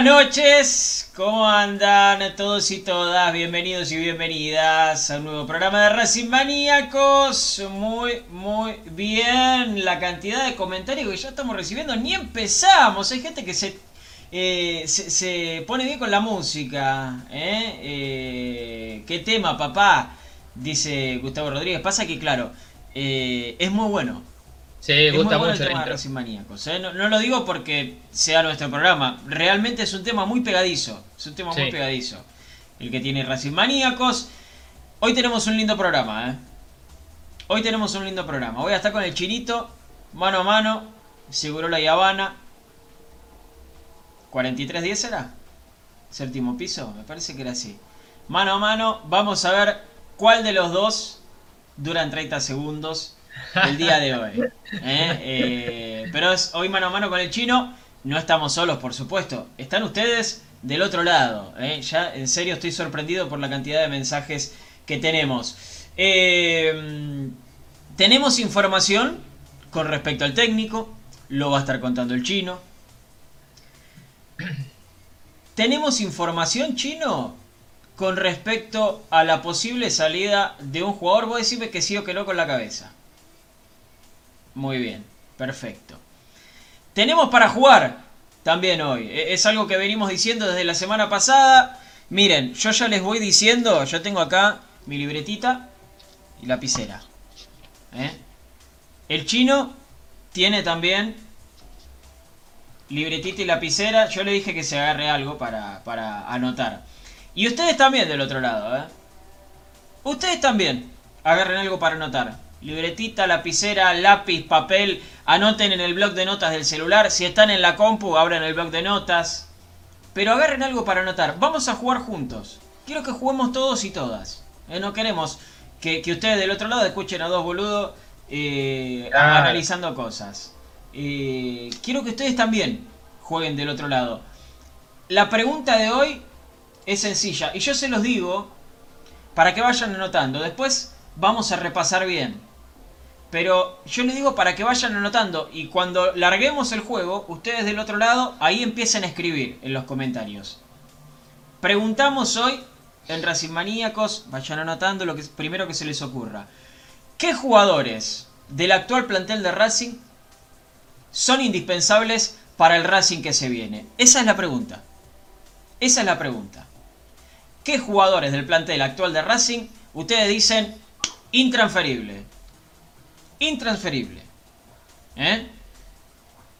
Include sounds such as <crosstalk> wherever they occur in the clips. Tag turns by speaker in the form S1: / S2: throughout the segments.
S1: Buenas noches, ¿cómo andan todos y todas? Bienvenidos y bienvenidas a un nuevo programa de Racing Maníacos. Muy, muy bien. La cantidad de comentarios que ya estamos recibiendo, ni empezamos. Hay gente que se, eh, se, pone bien con la música. ¿eh? Eh, ¿Qué tema, papá? Dice Gustavo Rodríguez. Pasa que, claro, es muy bueno.
S2: Sí,
S1: Es
S2: gusta
S1: muy bueno
S2: mucho
S1: el tema de Maníacos. ¿eh? No, no lo digo porque sea nuestro programa. Realmente es un tema muy pegadizo. Es un tema muy pegadizo. El que tiene Racing Maníacos. Hoy tenemos un lindo programa. ¿eh? Hoy tenemos un lindo programa. Voy a estar con el chinito. Mano a mano. Seguro la Habana. 43-10 era. Séptimo piso. Me parece que era así. Mano a mano. Vamos a ver cuál de los dos duran 30 segundos el día de hoy. ¿eh? Eh, pero es hoy mano a mano con el chino. No estamos solos, por supuesto. Están ustedes del otro lado. ¿eh? Ya en serio estoy sorprendido por la cantidad de mensajes que tenemos. Tenemos información con respecto al técnico. Lo va a estar contando el chino. Tenemos información chino con respecto a la posible salida de un jugador. Vos decime que sí o que no con la cabeza. Muy bien, perfecto. Tenemos para jugar también hoy. E- Es algo que venimos diciendo desde la semana pasada. Miren, yo ya les voy diciendo, yo tengo acá mi libretita y lapicera. ¿eh? El chino tiene también libretita y lapicera. Yo le dije que se agarre algo para, para anotar. Y ustedes también del otro lado, ¿eh? Ustedes también agarren algo para anotar. Libretita, lapicera, lápiz, papel. Anoten en el blog de notas del celular. Si están en la compu, abran el blog de notas. Pero agarren algo para anotar. Vamos a jugar juntos. Quiero que juguemos todos y todas. ¿eh? No queremos que, que ustedes del otro lado escuchen a dos boludos eh, analizando cosas. Eh, quiero que ustedes también jueguen del otro lado. La pregunta de hoy es sencilla. Y yo se los digo para que vayan anotando. Después vamos a repasar bien. Pero yo les digo para que vayan anotando. Y cuando larguemos el juego, ustedes del otro lado, ahí empiecen a escribir en los comentarios. Preguntamos hoy en Racing Maníacos, vayan anotando lo que primero que se les ocurra. ¿Qué jugadores del actual plantel de Racing son indispensables para el Racing que se viene? Esa es la pregunta. Esa es la pregunta. ¿Qué jugadores del plantel actual de Racing ustedes dicen intransferible? Intransferible. ¿Eh?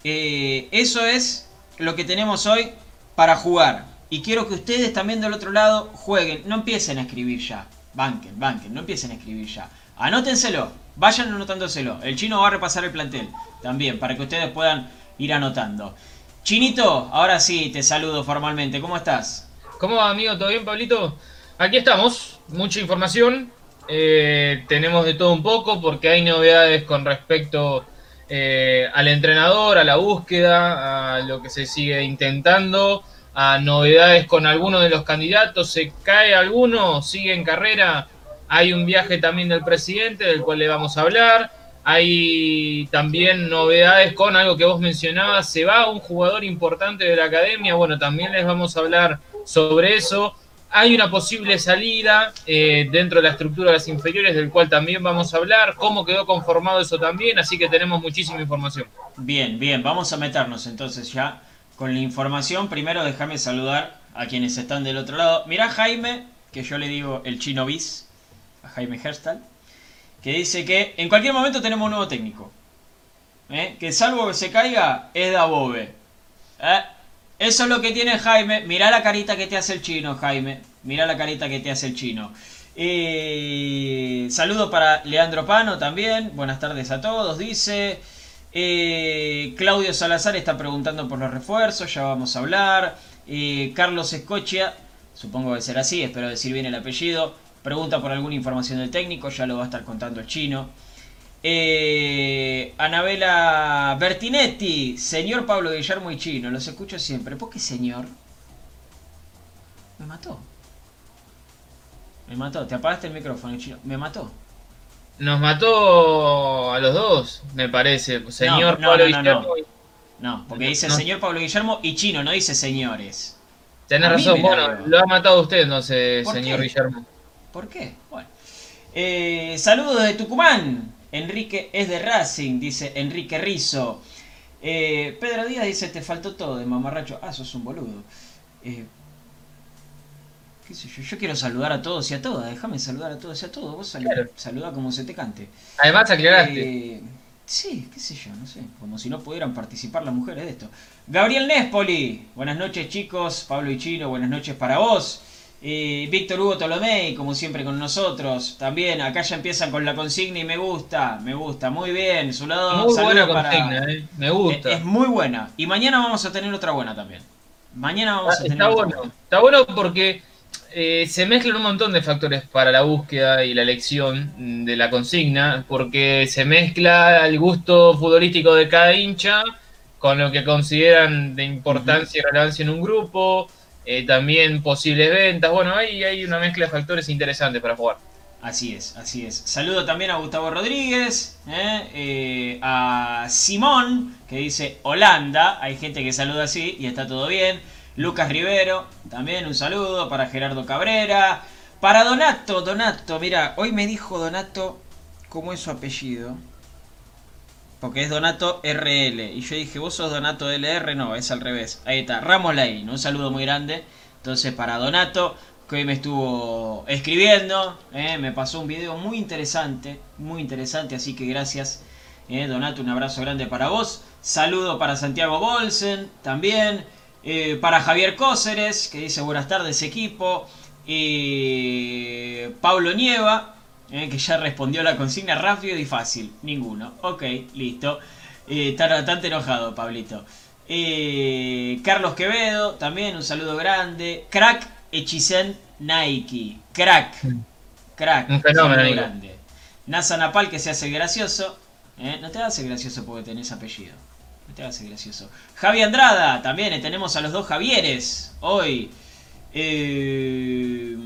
S1: Eh, eso es lo que tenemos hoy para jugar. Y quiero que ustedes también del otro lado jueguen. No empiecen a escribir ya. Banquen, banquen, no empiecen a escribir ya. Anótenselo, vayan anotándoselo. El chino va a repasar el plantel también para que ustedes puedan ir anotando. Chinito, ahora sí te saludo formalmente. ¿Cómo estás?
S2: ¿Cómo va, amigo? ¿Todo bien, Pablito? Aquí estamos, mucha información. Eh, tenemos de todo un poco porque hay novedades con respecto eh, al entrenador, a la búsqueda, a lo que se sigue intentando, a novedades con algunos de los candidatos. Se cae alguno, sigue en carrera. Hay un viaje también del presidente del cual le vamos a hablar. Hay también novedades con algo que vos mencionabas. Se va un jugador importante de la academia. Bueno, también les vamos a hablar sobre eso. Hay una posible salida eh, dentro de la estructura de las inferiores, del cual también vamos a hablar. Cómo quedó conformado eso también. Así que tenemos muchísima información.
S1: Bien, bien, vamos a meternos entonces ya con la información. Primero déjame saludar a quienes están del otro lado. Mirá Jaime, que yo le digo el chino bis, a Jaime Herstal, que dice que en cualquier momento tenemos un nuevo técnico. ¿eh? Que salvo que se caiga, es Dabobe. ¿eh? Eso es lo que tiene Jaime. Mirá la carita que te hace el chino, Jaime. Mirá la carita que te hace el chino. Eh, saludo para Leandro Pano también. Buenas tardes a todos, dice. Eh, Claudio Salazar está preguntando por los refuerzos, ya vamos a hablar. Eh, Carlos Escochia, supongo que será así, espero decir bien el apellido. Pregunta por alguna información del técnico, ya lo va a estar contando el chino. Eh, Anabela Bertinetti, señor Pablo Guillermo y Chino, los escucho siempre. ¿Por qué señor? Me mató. Me mató, te apagaste el micrófono, Chino. Me mató.
S2: Nos mató a los dos, me parece. Señor
S1: no,
S2: Pablo
S1: no, no,
S2: Guillermo.
S1: no. No, porque dice
S2: No.
S1: señor Pablo Guillermo y Chino, no dice señores.
S2: Tenés razón, bueno, lo ha matado usted entonces,
S1: ¿Por
S2: señor
S1: qué?
S2: Guillermo.
S1: ¿Por qué? Bueno. Eh, saludos de Tucumán. Enrique es de Racing, dice Enrique Rizo. Eh, Pedro Díaz dice, te faltó todo de mamarracho. Ah, sos un boludo. Eh, qué sé yo, yo quiero saludar a todos y a todas. Déjame saludar a todos y a todos. Vos salu-
S2: Claro.
S1: saludá como se te cante.
S2: Además aclaraste.
S1: Eh, sí, qué sé yo, no sé. Como si no pudieran participar las mujeres de esto. Gabriel Nespoli. Buenas noches, chicos. Pablo y Chino, buenas noches para vos. Eh, Víctor Hugo Tolomei, como siempre con nosotros. También, acá ya empiezan con la consigna y me gusta, me gusta. Muy bien, su lado.
S2: Muy buena
S1: para-
S2: consigna, eh. me gusta.
S1: Es, es muy buena. Y mañana vamos a tener otra buena también. Mañana vamos a
S2: Ah,
S1: tener
S2: está
S1: otra
S2: bueno.
S1: buena.
S2: Está bueno porque eh, se mezclan un montón de factores para la búsqueda y la elección de la consigna, porque se mezcla el gusto futbolístico de cada hincha con lo que consideran de importancia y relevancia en un grupo, eh, también posibles ventas. Bueno, ahí hay una mezcla de factores interesantes para jugar.
S1: Así es, así es. Saludo también a Gustavo Rodríguez, ¿eh? Eh, a Simón, que dice Holanda. Hay gente que saluda así y está todo bien. Lucas Rivero, también un saludo para Gerardo Cabrera. Para Donato, Donato, mira, hoy me dijo Donato cómo es su apellido. Porque es Donato RL. Y yo dije, vos sos Donato LR, no, es al revés. Ahí está, Ramos Lain, un saludo muy grande. Entonces para Donato, que hoy me estuvo escribiendo, eh, me pasó un video muy interesante, muy interesante, así que gracias eh, Donato, un abrazo grande para vos. Saludo para Santiago Bolsen también. eh, para Javier Cóceres, que dice buenas tardes equipo. Pablo Nieva, eh, que ya respondió la consigna rápido y fácil. Ninguno. Ok, listo. Eh, está bastante enojado, Pablito. Eh, Carlos Quevedo, también un saludo grande. Crack Echizen Nike. Crack. Crack.
S2: Un fenómeno,
S1: saludo grande. Nasa Napal que se hace gracioso. Eh, No te hace gracioso porque tenés apellido. No te hace gracioso. Javi Andrada, también tenemos a los dos Javieres hoy. Eh,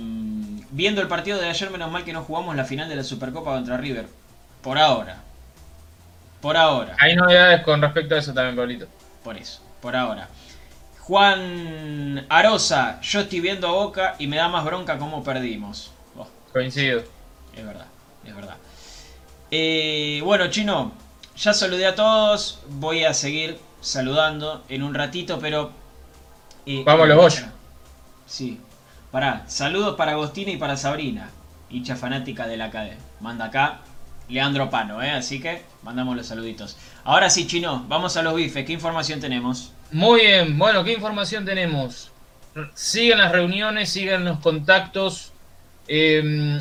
S1: viendo el partido de ayer, menos mal que no jugamos la final de la Supercopa contra River. Por ahora. Por ahora.
S2: Hay novedades con respecto a eso también, Pablito.
S1: Por eso, por ahora. Juan Arosa, yo estoy viendo a Boca y me da más bronca cómo perdimos. Oh,
S2: Coincido.
S1: es verdad, es verdad. Eh, bueno, chino, ya saludé a todos. Voy a seguir saludando en un ratito, pero. eh,
S2: Vamos los Bosch.
S1: Sí. Pará, saludos para Agostina y para Sabrina, hincha fanática de la cadena. Manda acá Leandro Pano, ¿eh? Así que mandamos los saluditos. Ahora sí, chino, vamos a los bifes. ¿Qué información tenemos?
S2: Muy bien, bueno, ¿qué información tenemos? Sigan las reuniones, sigan los contactos. eh,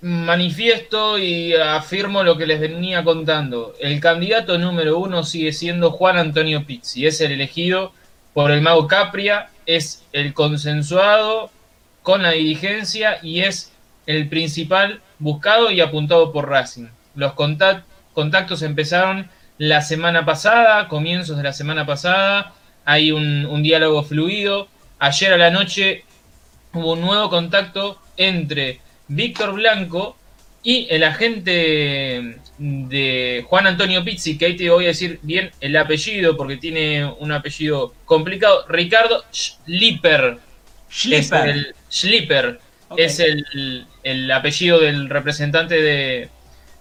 S2: manifiesto y afirmo lo que les venía contando. El candidato número uno sigue siendo Juan Antonio Pizzi. Es el elegido por el Mago Capria, es el consensuado con la dirigencia y es el principal buscado y apuntado por Racing. Los contact- contactos empezaron la semana pasada, comienzos de la semana pasada. Hay un, un diálogo fluido. Ayer a la noche hubo un nuevo contacto entre Víctor Blanco y el agente de Juan Antonio Pizzi, que ahí te voy a decir bien el apellido porque tiene un apellido complicado, Ricardo Schlipper. Es
S1: Schlipper.
S2: el, Schlipper es el, el apellido del representante de,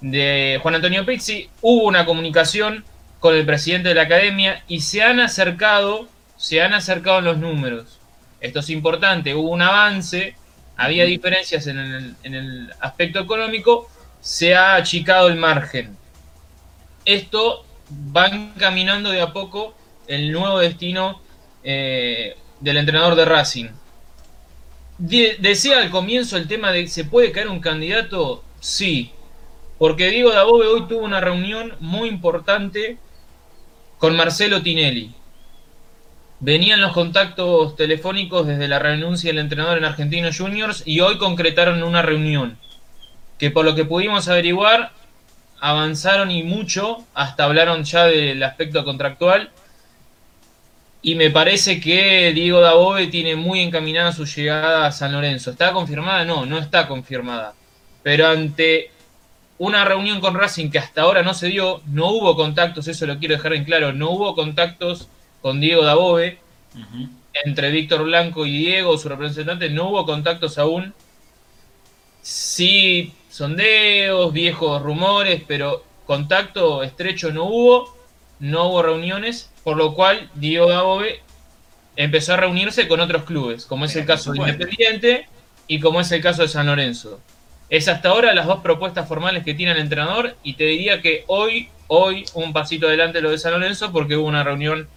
S2: de Juan Antonio Pizzi. Hubo una comunicación con el presidente de la academia y se han acercado se han acercado en los números. Esto es importante, hubo un avance, había diferencias en el, en el aspecto económico, se ha achicado el margen. Esto va encaminando de a poco el nuevo destino eh, del entrenador de Racing. De- decía al comienzo el tema de ¿se puede caer un candidato? Sí, porque Diego Dabove hoy tuvo una reunión muy importante con Marcelo Tinelli. Venían los contactos telefónicos desde la renuncia del entrenador en Argentinos Juniors y hoy concretaron una reunión que por lo que pudimos averiguar avanzaron y mucho, hasta hablaron ya del aspecto contractual y me parece que Diego Dabove tiene muy encaminada su llegada a San Lorenzo. ¿Está confirmada? No, no está confirmada. Pero ante una reunión con Racing que hasta ahora no se dio, no hubo contactos, eso lo quiero dejar en claro, no hubo contactos con Diego Dabove, entre Víctor Blanco y Diego, su representante, no hubo contactos aún. Sí, sondeos, viejos rumores, pero contacto estrecho no hubo, no hubo reuniones, por lo cual Diego Dabove empezó a reunirse con otros clubes, como es el caso de. Independiente y como es el caso de San Lorenzo. Es hasta ahora las dos propuestas formales que tiene el entrenador y te diría que hoy, hoy un pasito adelante lo de San Lorenzo porque hubo una reunión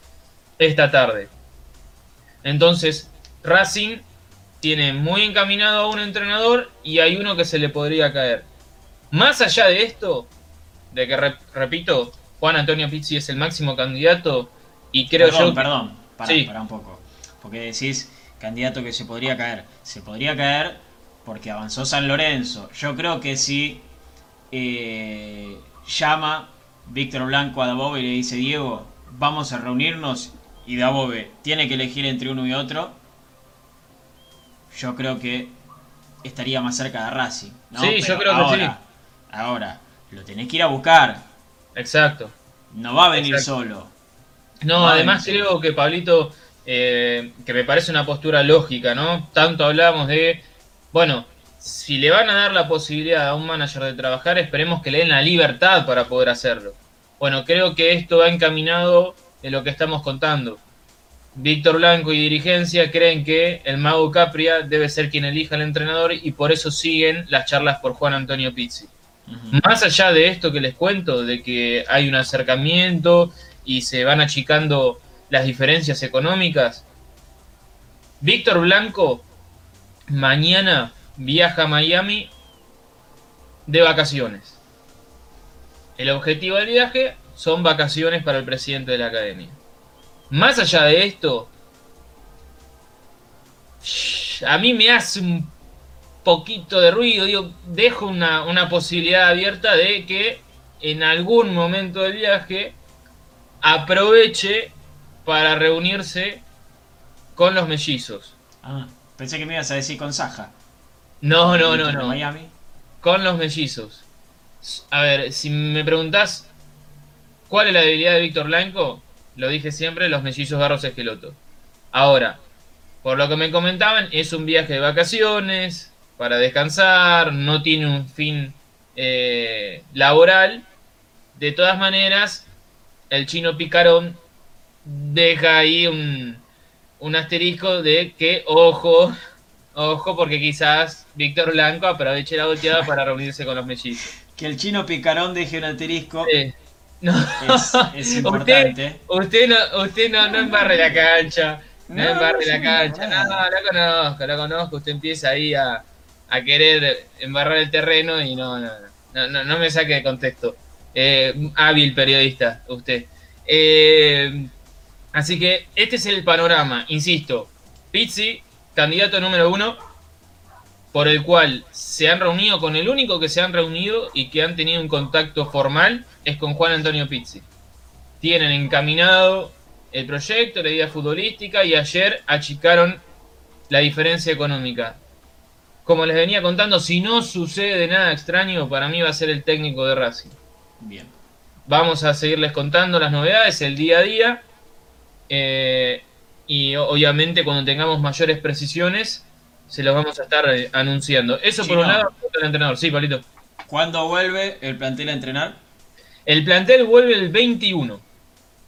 S2: esta tarde. Entonces, Racing tiene muy encaminado a un entrenador y hay uno que se le podría caer. Más allá de esto, de que, rep- repito, Juan Antonio Pizzi es el máximo candidato y creo
S1: perdón,
S2: yo...
S1: perdón, pará,
S2: Sí.
S1: pará un poco. Porque decís candidato que se podría caer. Se podría caer porque avanzó San Lorenzo. Yo creo que si eh, llama Víctor Blanco a Dabove y le dice Diego, vamos a reunirnos y Dabove tiene que elegir entre uno y otro, yo creo que estaría más cerca de Racing. ¿no?
S2: Sí, yo creo que
S1: ahora, Ahora, lo tenés que ir a buscar.
S2: Exacto.
S1: No va a venir
S2: Exacto.
S1: solo.
S2: No, además creo que Pablito, eh, que me parece una postura lógica, ¿no? Tanto hablamos de, bueno, si le van a dar la posibilidad a un manager de trabajar, esperemos que le den la libertad para poder hacerlo. Bueno, creo que esto va encaminado en lo que estamos contando. Víctor Blanco y dirigencia creen que el mago Capria debe ser quien elija al entrenador y por eso siguen las charlas por Juan Antonio Pizzi. Más allá de esto que les cuento, de que hay un acercamiento y se van achicando las diferencias económicas, Víctor Blanco mañana viaja a Miami de vacaciones. El objetivo del viaje son vacaciones para el presidente de la academia. Más allá de esto, a mí me hace un poquito de ruido, digo, dejo una, una posibilidad abierta de que en algún momento del viaje aproveche para reunirse con los mellizos.
S1: Ah, pensé que me ibas a decir con Saja.
S2: No, no, no,
S1: ¿En
S2: no.
S1: Miami.
S2: Con los mellizos. A ver, si me preguntás cuál es la debilidad de Víctor Blanco, lo dije siempre, los mellizos Garros Esqueloto. Ahora, por lo que me comentaban, es un viaje de vacaciones, para descansar, no tiene un fin eh, laboral. De todas maneras, el chino Picarón deja ahí un, un asterisco de que, ojo, ojo, porque quizás Víctor Blanco aproveche la volteada para reunirse con los mellizos.
S1: Que el chino picarón deje un asterisco
S2: no.
S1: es, es <laughs> importante.
S2: Usted, usted no, usted no, no embarre la cancha. No,
S1: No,
S2: embarre la cancha.
S1: no.
S2: No, la conozco, la conozco. Usted empieza ahí a, a querer embarrar el terreno y no, no, no, no, no, me saque de contexto. Eh, hábil periodista, usted. Eh, así que este es el panorama, insisto. Pizzi, candidato número uno, por el cual se han reunido con el único que se han reunido y que han tenido un contacto formal, es con Juan Antonio Pizzi. Tienen encaminado el proyecto, la idea futbolística y ayer achicaron la diferencia económica. Como les venía contando, si no sucede nada extraño, para mí va a ser el técnico de Racing.
S1: Bien.
S2: Vamos a seguirles contando las novedades, el día a día. eh, y obviamente cuando tengamos mayores precisiones, se los vamos a estar eh, anunciando. Eso por un lado, el entrenador. Sí, Palito.
S1: ¿Cuándo vuelve el plantel a entrenar?
S2: El plantel vuelve el 21.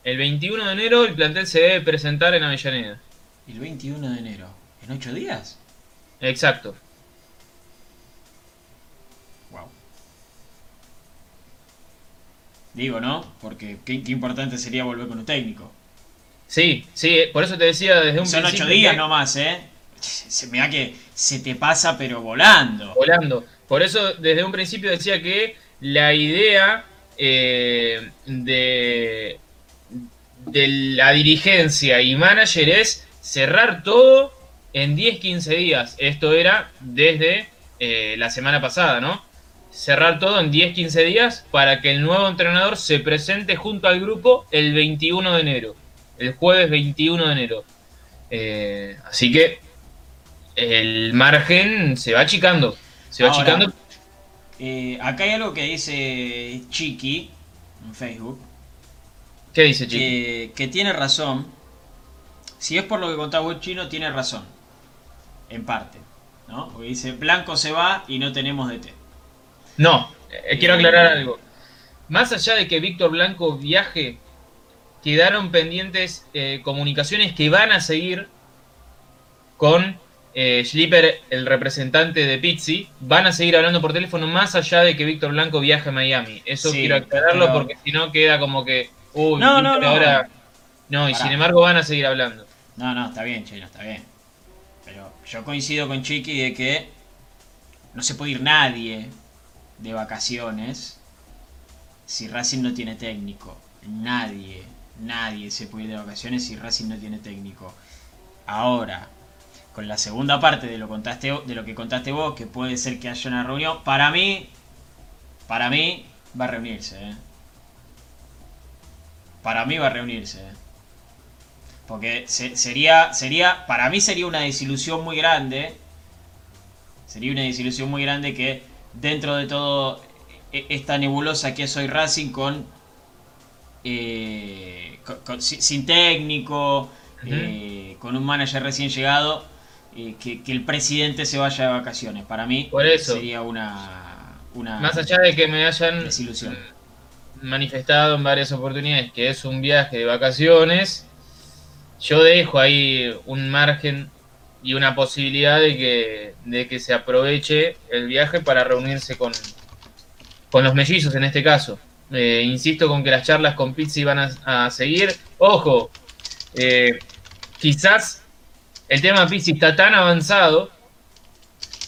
S2: El 21 de enero el plantel se debe presentar en Avellaneda.
S1: El 21 de enero. ¿En 8 días?
S2: Exacto.
S1: Digo, ¿no? Porque qué, qué importante sería volver con un técnico.
S2: Sí, sí, por eso te decía desde un
S1: Son
S2: principio
S1: 8 días
S2: que-
S1: nomás, ¿eh? Se me da que se te pasa pero volando.
S2: volando. Por eso desde un principio decía que la idea eh, de, de la dirigencia y manager es cerrar todo en 10-15 días. Esto era desde eh, la semana pasada, ¿no? Cerrar todo en 10-15 días para que el nuevo entrenador se presente junto al grupo el 21 de enero. El jueves 21 de enero. Eh, así que el margen se va achicando. Se va
S1: Ahora,
S2: achicando.
S1: Eh, acá hay algo que dice Chiqui en Facebook.
S2: ¿Qué dice, Chiqui?
S1: que, que tiene razón. Si es por lo que contaba vos, Chino, tiene razón. En parte. ¿no? Porque dice, Blanco se va y no tenemos DT.
S2: No, eh, quiero aclarar algo. Más allá de que Víctor Blanco viaje, quedaron pendientes eh, comunicaciones que van a seguir con eh, Schlipper, el representante de Pizzi. Van a seguir hablando por teléfono más allá de que Víctor Blanco viaje a Miami. Eso
S1: Sí,
S2: quiero aclararlo
S1: pero-
S2: porque si no queda como que... Uy,
S1: No, no, no.
S2: ahora... No, y
S1: Pará.
S2: sin embargo van a seguir hablando.
S1: No, no, está bien, Chino, está bien. Pero yo coincido con Chiqui de que no se puede ir nadie de vacaciones si Racing no tiene técnico. Nadie, nadie se puede ir de vacaciones si Racing no tiene técnico. Ahora, con la segunda parte de lo, contaste, de lo que contaste vos, que puede ser que haya una reunión, para mí, para mí va a reunirse. ¿eh? Para mí va a reunirse. ¿eh? Porque se- sería, sería, para mí sería una desilusión muy grande. Sería una desilusión muy grande que dentro de todo e- esta nebulosa que es hoy Racing con, eh, con- con- sin, técnico, eh, con un manager recién llegado, eh, que, que el presidente se vaya de vacaciones. Para mí
S2: Por eso.
S1: sería una, una
S2: Más allá de que me hayan
S1: desilusión.
S2: manifestado en varias oportunidades que es un viaje de vacaciones, yo dejo ahí un margen y una posibilidad de que, de que se aproveche el viaje para reunirse con, con los mellizos en este caso. Eh, insisto con que las charlas con Pizzi van a, seguir. Ojo, eh, quizás el tema Pizzi está tan avanzado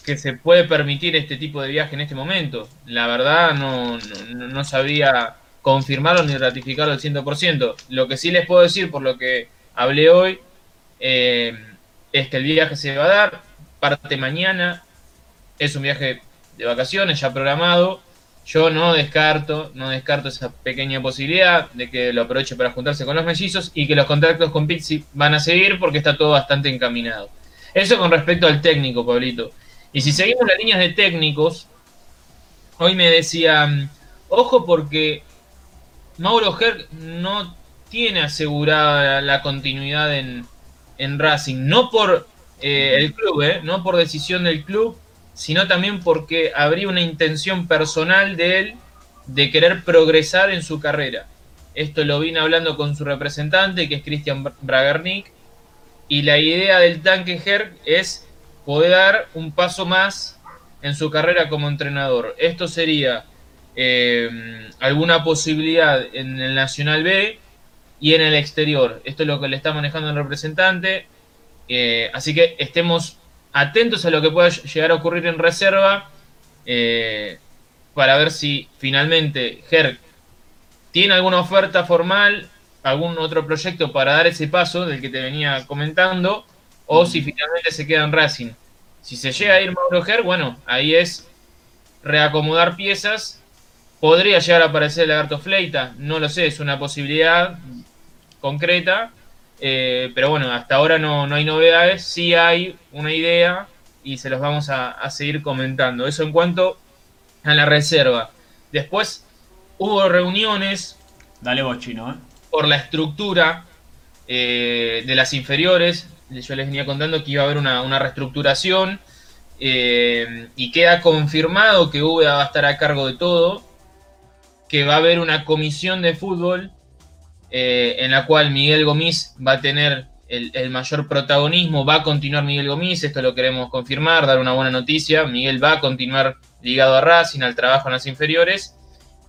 S2: que se puede permitir este tipo de viaje en este momento. La verdad no, no, sabría confirmarlo ni ratificarlo al 100%. Lo que sí les puedo decir por lo que hablé hoy eh, es que el viaje se va a dar, parte mañana, es un viaje de vacaciones ya programado. Yo no descarto, no descarto esa pequeña posibilidad de que lo aproveche para juntarse con los mellizos y que los contactos con Pizzi van a seguir porque está todo bastante encaminado. Eso con respecto al técnico, Pablito. Y si seguimos las líneas de técnicos, hoy me decían, ojo porque Mauro Herc no tiene asegurada la continuidad en, en Racing, no por eh, el club, eh, no por decisión del club, sino también porque habría una intención personal de él de querer progresar en su carrera. Esto lo vine hablando con su representante, que es Christian Bragarnik, y la idea del tanque Herc es poder dar un paso más en su carrera como entrenador. Esto sería eh, alguna posibilidad en el Nacional B y en el exterior. Esto es lo que le está manejando el representante. Eh, así que estemos atentos a lo que pueda llegar a ocurrir en reserva eh, para ver si finalmente Herc tiene alguna oferta formal, algún otro proyecto para dar ese paso del que te venía comentando, o si finalmente se queda en Racing. Si se llega a ir Mauro Herc, bueno, ahí es reacomodar piezas. Podría llegar a aparecer el Lagarto Fleita, no lo sé, es una posibilidad concreta. Eh, pero bueno, hasta ahora no, no hay novedades, sí hay una idea y se los vamos a, a seguir comentando. Eso en cuanto a la reserva. Después hubo reuniones
S1: Dale vos, Chino, ¿eh?
S2: por la estructura eh, de las inferiores. Yo les venía contando que iba a haber una, una reestructuración eh, y queda confirmado que UBA va a estar a cargo de todo, que va a haber una comisión de fútbol eh, en la cual Miguel Gomis va a tener el, mayor protagonismo, va a continuar Miguel Gomis, esto lo queremos confirmar, dar una buena noticia, Miguel va a continuar ligado a Racing, al trabajo en las inferiores,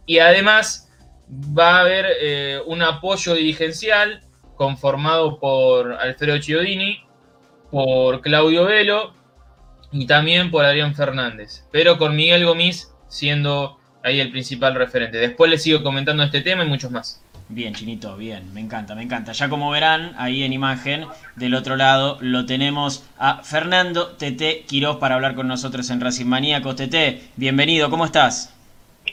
S2: y además va a haber eh, un apoyo dirigencial conformado por Alfredo Chiodini, por Claudio Velo y también por Adrián Fernández, pero con Miguel Gomis siendo ahí el principal referente. Después les sigo comentando este tema y muchos más.
S1: Bien, Chinito, bien, me encanta, me encanta. Ya como verán, ahí en imagen, del otro lado, lo tenemos a Fernando Tete Quiroz para hablar con nosotros en Racing Maníacos. Tete, bienvenido, ¿cómo estás?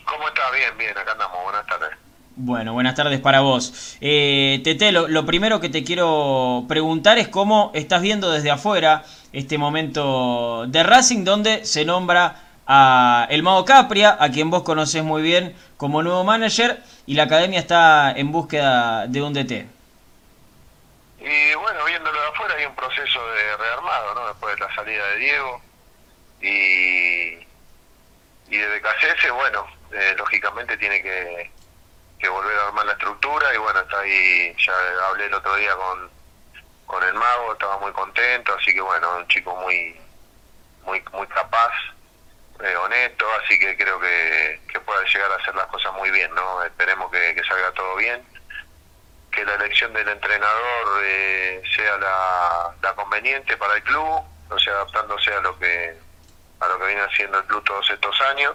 S3: ¿Cómo estás? Bien, bien, acá andamos, buenas tardes.
S1: Bueno, buenas tardes para vos. Eh, Tete, lo, lo primero que te quiero preguntar es cómo estás viendo desde afuera este momento de Racing, donde se nombra a El Mago Capria, a quien vos conocés muy bien como nuevo manager, y la academia está en búsqueda de un DT.
S3: Y bueno, viéndolo de afuera hay un proceso de rearmado, ¿no? Después de la salida de Diego y, y de BKCS, bueno, eh, lógicamente tiene que, que volver a armar la estructura y bueno, está ahí, ya hablé el otro día con, con el mago, estaba muy contento, así que bueno, un chico muy muy muy capaz eh, honesto, así que creo que, que pueda llegar a hacer las cosas muy bien, ¿no? Esperemos que, salga todo bien, que la elección del entrenador eh, sea la, conveniente para el club, o sea, adaptándose a lo que a lo que viene haciendo el club todos estos años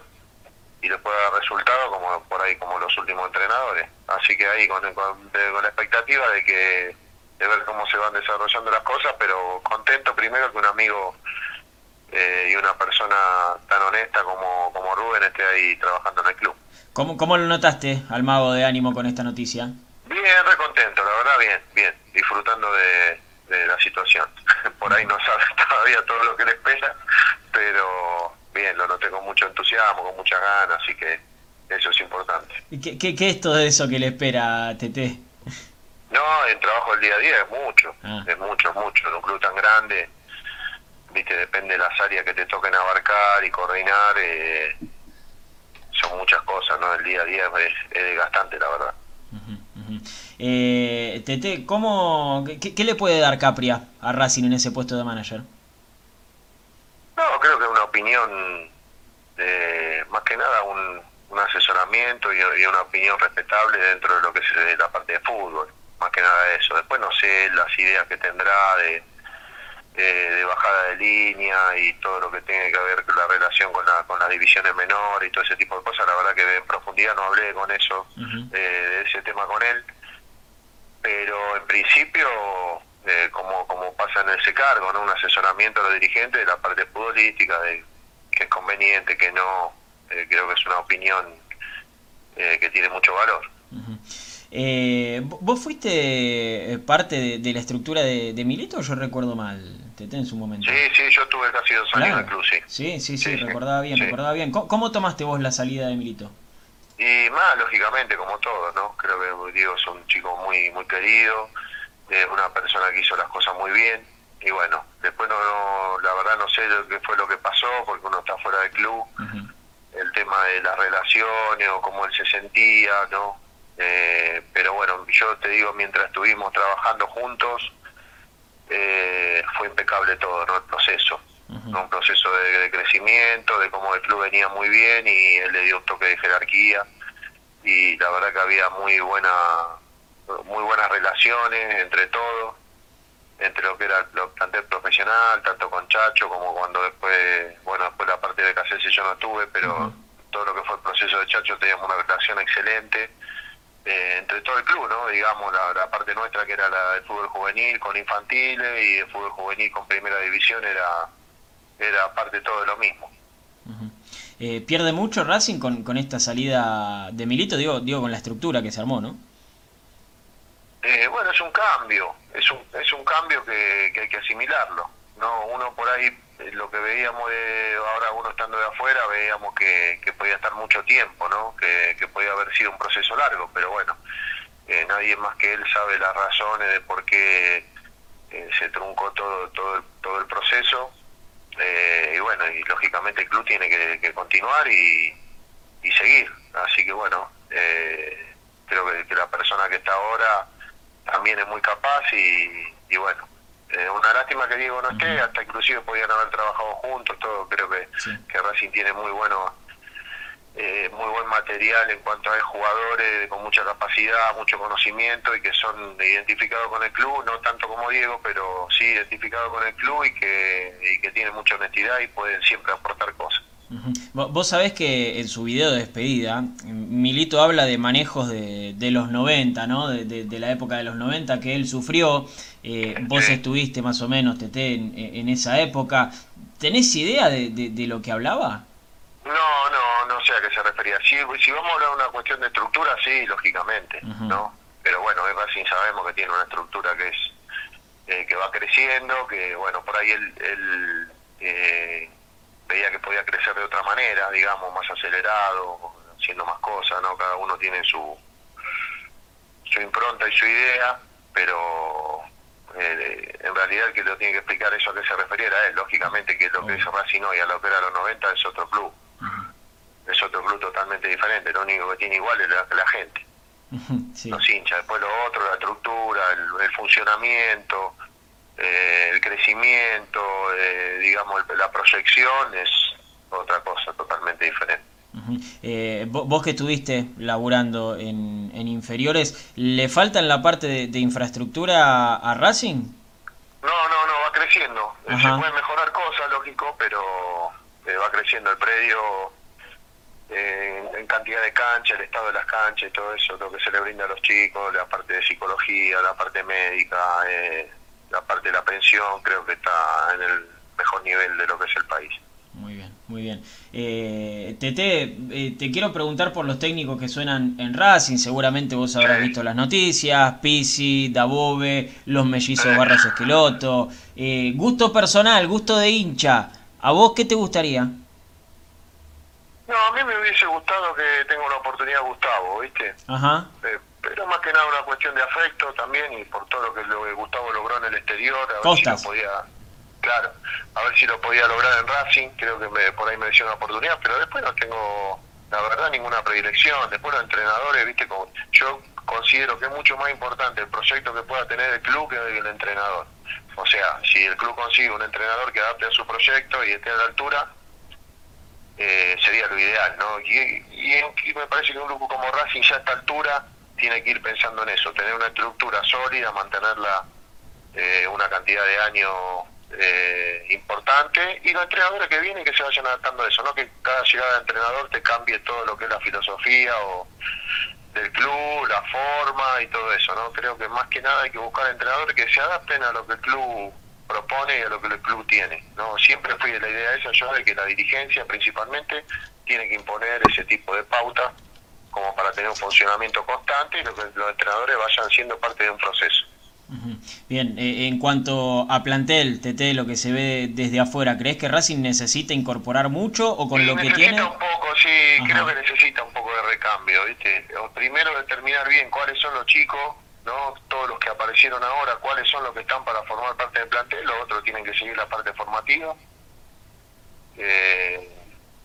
S3: y le pueda dar resultado como por ahí como los últimos entrenadores. Así que ahí con, con, la expectativa de que de ver cómo se van desarrollando las cosas, pero contento primero que un amigo eh, y una persona tan honesta como, como Rubén esté ahí trabajando en el club.
S1: ¿Cómo, ¿Cómo lo notaste al mago de ánimo con esta noticia?
S3: Bien, re contento, la verdad, bien, bien, disfrutando de, la situación. <laughs> Por ahí no sabe <laughs> todavía todo lo que le espera, pero bien, lo noté con mucho entusiasmo, con muchas ganas, así que eso es importante.
S1: ¿Y qué, qué, qué es todo eso que le espera a Tete?
S3: No, el trabajo del día a día es mucho, ah. es mucho, mucho. En un club tan grande, viste, depende de las áreas que te toquen abarcar y coordinar, eh, son muchas cosas, ¿no? El día a día es, desgastante, la verdad.
S1: Eh, Tete, ¿cómo, qué, le puede dar Capria a Racing en ese puesto de manager?
S3: No, creo que una opinión, eh, más que nada un, un asesoramiento y, y, una opinión respetable dentro de lo que es la parte de fútbol, más que nada eso. Después no sé las ideas que tendrá de de bajada de línea y todo lo que tiene que ver con la relación con, la, con las divisiones menores y todo ese tipo de cosas. La verdad que en profundidad no hablé con eso, eh, de ese tema con él, pero en principio, eh, como, como pasa en ese cargo, ¿no? un asesoramiento a los dirigentes de la parte futbolística, de que es conveniente, que no, eh, creo que es una opinión que tiene mucho valor.
S1: Eh, ¿Vos fuiste eh, parte de, la estructura de, Milito o yo recuerdo mal? En su momento.
S3: Sí, sí, yo tuve casi dos años en club,
S1: sí. Sí, sí, recordaba bien, recordaba bien. ¿Cómo, tomaste vos la salida de Milito?
S3: Y más, lógicamente, como todo, ¿no? Creo que Diego es un chico muy muy querido, es una persona que hizo las cosas muy bien. Y bueno, después no, la verdad no sé qué fue lo que pasó, porque uno está fuera del club. El tema de las relaciones o cómo él se sentía, ¿no? Eh, pero bueno, yo te digo, mientras estuvimos trabajando juntos, eh, fue impecable todo, ¿no? El proceso. Un proceso de, crecimiento, de cómo el club venía muy bien y él le dio un toque de jerarquía. Y la verdad que había muy buena muy buenas relaciones entre todos, entre lo que era el plantel profesional, tanto con Chacho como cuando después, bueno, después la parte de Caselsi yo no estuve, pero todo lo que fue el proceso de Chacho teníamos una relación excelente eh, entre todo el club, ¿no? Digamos, la, parte nuestra que era la del fútbol juvenil con infantiles y el fútbol juvenil con primera división era, era parte todo de lo mismo.
S1: Eh, ¿Pierde mucho Racing con, con esta salida de Milito? Digo, digo con la estructura que se armó, ¿no?
S3: Eh, bueno, es un cambio, es un, es un cambio que, que hay que asimilarlo. no Uno por ahí lo que veíamos de ahora uno estando de afuera veíamos que, podía estar mucho tiempo no que, podía haber sido un proceso largo pero bueno eh, nadie más que él sabe las razones de por qué eh, se truncó todo todo todo el proceso. Y bueno y lógicamente el club tiene que, continuar y, seguir. Así que bueno creo que, que la persona que está ahora también es muy capaz y, y bueno, eh, una lástima que Diego no esté, hasta inclusive podían haber trabajado juntos, todo creo que,
S1: Sí.
S3: que Racing tiene muy bueno eh, muy buen material en cuanto a jugadores con mucha capacidad, mucho conocimiento y que son identificados con el club, no tanto como Diego, pero sí identificados con el club y que, y que tienen mucha honestidad y pueden siempre aportar cosas.
S1: Vos sabés que en su video de despedida, Milito habla de manejos de, de los 90, ¿no? De, de- de la época de los 90 que él sufrió. Eh, vos estuviste más o menos, Tete, en, en esa época. ¿Tenés idea de, de- de lo que hablaba?
S3: No, no, no sé a qué se refería. Si, si vamos a hablar de una cuestión de estructura, sí, lógicamente. ¿no? Pero bueno, en Racing sabemos que tiene una estructura que es eh, que va creciendo, que bueno, por ahí él, él, eh, veía que podía crecer de otra manera, digamos, más acelerado, haciendo más cosas, ¿no? Cada uno tiene su su impronta y su idea, pero eh, en realidad el que lo tiene que explicar eso a qué se refería era él, lógicamente que lo que es Racing hoy a lo que era los 90 es otro club, es otro club totalmente diferente, lo único que tiene igual es la, la gente,
S1: sí.
S3: los hinchas, después lo otro, la estructura, el, el funcionamiento, eh, el crecimiento, eh, digamos, el- la proyección es otra cosa totalmente diferente.
S1: Ujú. Eh, vo- vos que estuviste laburando en, en inferiores, ¿le falta en la parte de, de infraestructura a, a Racing?
S3: No, no, no, va creciendo. Eh,
S1: Ajá.
S3: Se pueden mejorar cosas, lógico, pero eh, va creciendo el predio eh, en, en cantidad de canchas, el estado de las canchas y todo eso, lo que se le brinda a los chicos, la parte de psicología, la parte médica, eh, la parte de la pensión, creo que está en el mejor nivel de lo que es el país.
S1: Muy bien, muy bien. Eh, Tete, eh, te quiero preguntar por los técnicos que suenan en Racing. Seguramente vos habrás visto las noticias. Pisi, Dabove, los mellizos. Barros Esqueloto. Eh, gusto personal, gusto de hincha. ¿A vos qué te gustaría?
S3: No, a mí me hubiese gustado que tenga una oportunidad Gustavo, ¿viste?
S1: Ajá.
S3: Eh, pero más que nada una cuestión de afecto también y por todo lo que, lo que Gustavo logró en el exterior, a ver
S1: Costas.
S3: si lo podía, claro, a ver si lo podía lograr en Racing, creo que me, por ahí me dio una oportunidad, pero después no tengo, la verdad, ninguna predilección, después los entrenadores, viste, como, yo considero que es mucho más importante el proyecto que pueda tener el club que el entrenador. O sea, si el club consigue un entrenador que adapte a su proyecto y esté a la altura, eh, sería lo ideal, ¿no? Y, y, me parece que un grupo como Racing ya a esta altura tiene que ir pensando en eso, tener una estructura sólida, mantenerla eh, una cantidad de años eh, importante y los entrenadores que vienen que se vayan adaptando a eso, no que cada llegada de entrenador te cambie todo lo que es la filosofía o del club, la forma y todo eso, ¿no? Creo que más que nada hay que buscar entrenadores que se adapten a lo que el club propone y a lo que el club tiene, ¿no? Siempre fui de la idea esa yo de que la dirigencia principalmente tiene que imponer ese tipo de pauta como para tener un funcionamiento constante y lo que los entrenadores vayan siendo parte de un proceso.
S1: Bien, eh, en cuanto a plantel, Tete, lo que se ve desde afuera, ¿crees que Racing necesita incorporar mucho o con lo que
S3: necesita
S1: tiene?
S3: un poco, sí,
S1: Ajá.
S3: creo que necesita un poco de recambio, ¿viste? O Primero determinar bien cuáles son los chicos, ¿no? Todos los que aparecieron ahora, cuáles son los que están para formar parte del plantel, los otros tienen que seguir la parte formativa. Eh,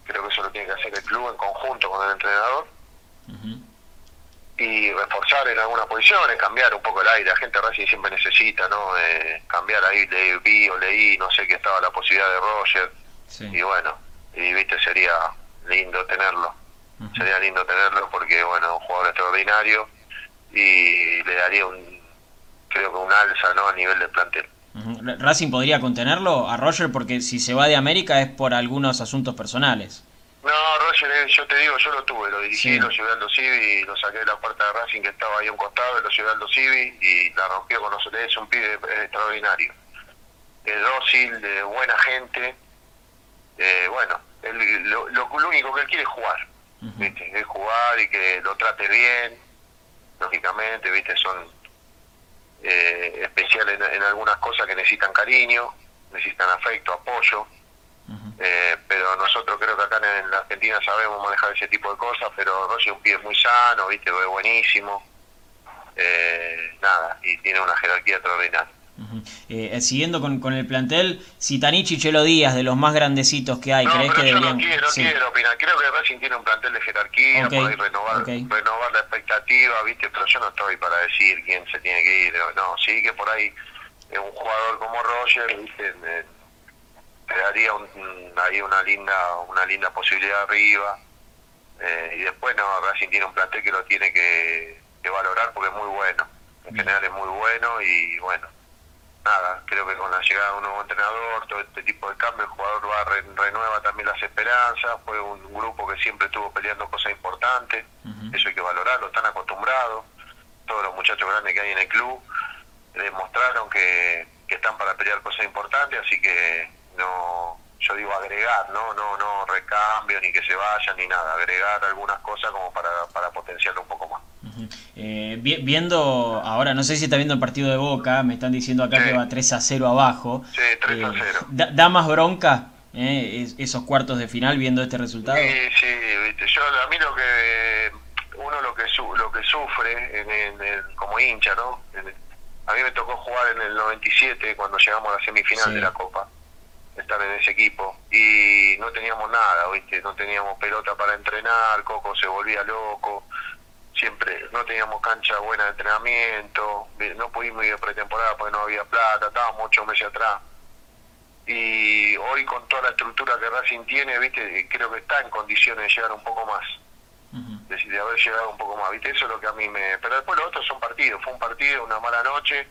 S3: creo que eso lo tiene que hacer el club en conjunto con el entrenador
S1: Ujú.
S3: Y reforzar en algunas posiciones, cambiar un poco el aire. La gente Racing siempre necesita, ¿no? Eh, cambiar ahí, le, vi o leí, no sé que estaba la posibilidad de Roger.
S1: Sí.
S3: Y bueno, y viste, sería lindo tenerlo. Sería lindo tenerlo porque, bueno, es un jugador extraordinario y le daría un, creo que un alza, ¿no? A nivel del plantel.
S1: Racing podría contenerlo a Roger porque si se va de América es por algunos asuntos personales.
S3: No, Roger, eh, yo te digo, yo lo tuve, lo dirigí,
S1: Sí.
S3: lo llevé al Civi, lo saqué de la puerta de Racing que estaba ahí a un costado, lo llevé al Civi y la rompió con nosotros. Es un pibe eh, extraordinario. Es dócil, de buena gente. Eh, bueno, él- lo, lo, lo único que él quiere es jugar.
S1: Ujú.
S3: ¿viste? Es jugar y que lo trate bien, lógicamente, ¿viste? Son eh, especiales en, en algunas cosas que necesitan cariño, necesitan afecto, apoyo. Eh, pero nosotros creo que acá en la Argentina sabemos manejar ese tipo de cosas, pero Rossi es un pibe muy sano, viste, es buenísimo, eh, nada, y tiene una jerarquía extraordinaria.
S1: Ujú. Eh, siguiendo con, con el plantel, Tanichi y Chelo Díaz, de los más grandecitos que hay,
S3: no,
S1: ¿crees que
S3: yo
S1: deberían...?
S3: no quiero,
S1: Sí.
S3: quiero opinar. Creo que Racing tiene un plantel de jerarquía,
S1: Ok,
S3: por ahí renovar, renovar la expectativa, ¿viste? Pero yo no estoy para decir quién se tiene que ir. No, sí que por ahí eh, un jugador como Roger, ¿viste? Te daría un- ahí una linda una linda posibilidad arriba. Eh, y después, no, Racing tiene un plantel que lo tiene que, que valorar porque es muy bueno. En
S1: Bien.
S3: general es muy bueno y bueno, nada, creo que con la llegada de un nuevo entrenador, todo este tipo de cambio, el jugador va re- renueva también las esperanzas, fue un grupo que siempre estuvo peleando cosas importantes, eso hay que valorarlo, están acostumbrados, todos los muchachos grandes que hay en el club demostraron que, que están para pelear cosas importantes, así que no, yo digo agregar, no, no, no recambio ni que se vayan ni nada, agregar algunas cosas como para, para potenciarlo un poco más.
S1: Eh, vi- viendo, ahora no sé si está viendo el partido de Boca, me están diciendo acá
S3: Sí.
S1: que va 3 a 0 abajo.
S3: Sí, 3 a
S1: Eh,
S3: 0.
S1: da, da más bronca eh, es- esos cuartos de final viendo este resultado?
S3: Sí, sí, viste, yo a mí lo que uno lo que su, lo que sufre en, en- en- como hincha, ¿no? En- a mí me tocó jugar en el 97 cuando llegamos a la semifinal
S1: Sí.
S3: de la Copa, estar en ese equipo. Y no teníamos nada, viste, no teníamos pelota para entrenar, Coco se volvía loco, siempre no teníamos cancha buena de entrenamiento, no pudimos ir de pretemporada porque no había plata, estábamos ocho meses atrás. Y hoy con toda la estructura que Racing tiene, viste, creo que está en condiciones de llegar un poco más,
S1: Ujú.
S3: de, de haber llegado un poco más, viste, eso es lo que a mí me... Pero después los otros son partidos, fue un partido, una mala noche,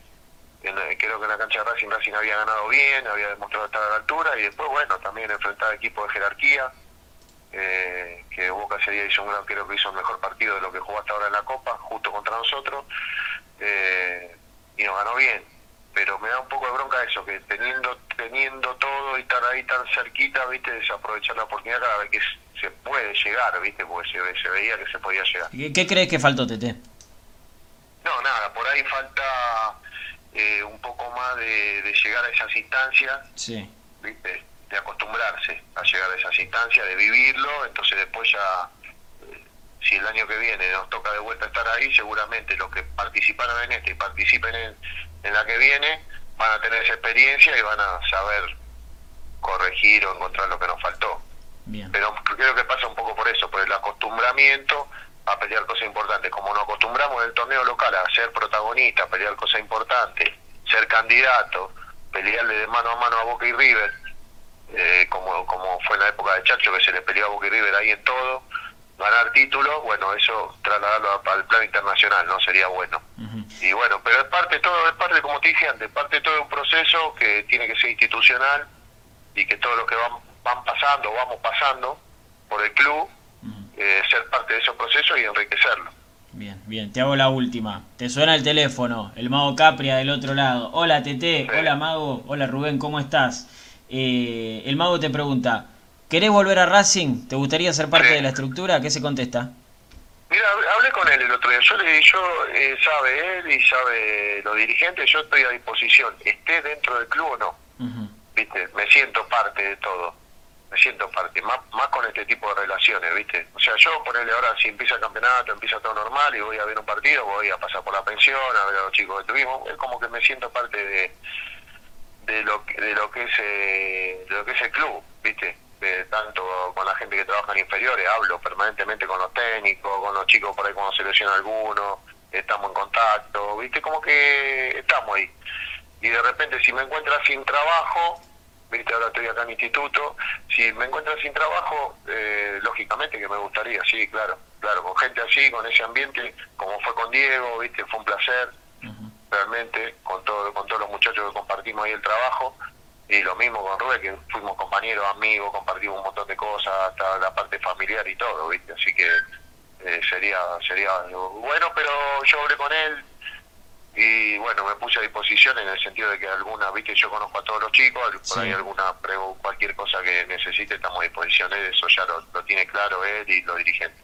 S3: en- creo que en la cancha de Racing Racing había ganado bien, había demostrado estar a la altura y después, bueno, también enfrentar equipos de jerarquía, eh, que Boca ese día hizo un gran, creo que hizo el mejor partido de lo que jugó hasta ahora en la Copa, justo contra nosotros, eh, y nos ganó bien. Pero me da un poco de bronca eso, que teniendo teniendo todo y estar ahí tan cerquita, viste, desaprovechar la oportunidad cada vez que se puede llegar, viste, porque se, se veía que se podía llegar.
S1: ¿Qué, qué crees que faltó, Tete?
S3: No, nada, por ahí falta eh, un poco más de, de llegar a esas instancias,
S1: Sí.
S3: ¿viste? de acostumbrarse a llegar a esas instancias, de vivirlo, entonces después ya, eh, si el año que viene nos toca de vuelta estar ahí, seguramente los que participaron en este y participen en, en la que viene van a tener esa experiencia y van a saber corregir o encontrar lo que nos faltó.
S1: Bien.
S3: Pero creo que pasa un poco por eso, por el acostumbramiento a pelear cosas importantes. Como nos acostumbramos en el torneo local a ser protagonistas, pelear cosas importantes, ser candidato, pelearle de mano a mano a Boca y River, eh, como, como fue en la época de Chacho, que se le peleó a Boca y River ahí en todo, ganar títulos, bueno, eso trasladarlo al plano internacional, ¿no? Sería bueno. Y bueno, pero es parte todo, es parte, como te dije antes, parte todo de un proceso que tiene que ser institucional y que todos los que van, van pasando, vamos pasando por el club. Eh, ser parte de ese proceso y enriquecerlo.
S1: Bien, bien, te hago la última. Te suena el teléfono, el mago Capria del otro lado. Hola Tete,
S3: Sí.
S1: hola mago, hola Rubén, ¿cómo estás? Eh, el mago te pregunta, ¿querés volver a Racing? ¿Te gustaría ser parte
S3: Sí.
S1: de la estructura? ¿Qué se contesta?
S3: Mira, hablé con él el otro día, yo le yo eh, sabe él y sabe los dirigentes, yo estoy a disposición, esté dentro del club o no, viste, me siento parte de todo, me siento parte, más, con este tipo de relaciones, viste, o sea, yo ponerle ahora, si empieza el campeonato, empieza todo normal y voy a ver un partido, voy a pasar por la pensión, a ver a los chicos que tuvimos, es como que me siento parte de de lo que, de lo que es eh, de lo que es el club, viste, de tanto con la gente que trabaja en inferiores, hablo permanentemente con los técnicos, con los chicos por ahí cuando se lesiona alguno, estamos en contacto, viste, como que estamos ahí. Y de repente si me encuentras sin trabajo, viste, ahora estoy acá en instituto, si me encuentras sin trabajo, eh, lógicamente que me gustaría, sí, claro, claro, con gente así, con ese ambiente, como fue con Diego, viste, fue un placer realmente con todo, con todos los muchachos que compartimos ahí el trabajo. Y lo mismo con Rubén que fuimos compañeros amigos compartimos un montón de cosas hasta la parte familiar y todo viste. Así que eh, sería sería bueno pero yo hablé con él y bueno me puse a disposición en el sentido de que alguna viste yo conozco a todos los chicos por
S1: Sí.
S3: ahí alguna cualquier cosa que necesite estamos a disposición de eso ya lo, lo tiene claro él y los dirigentes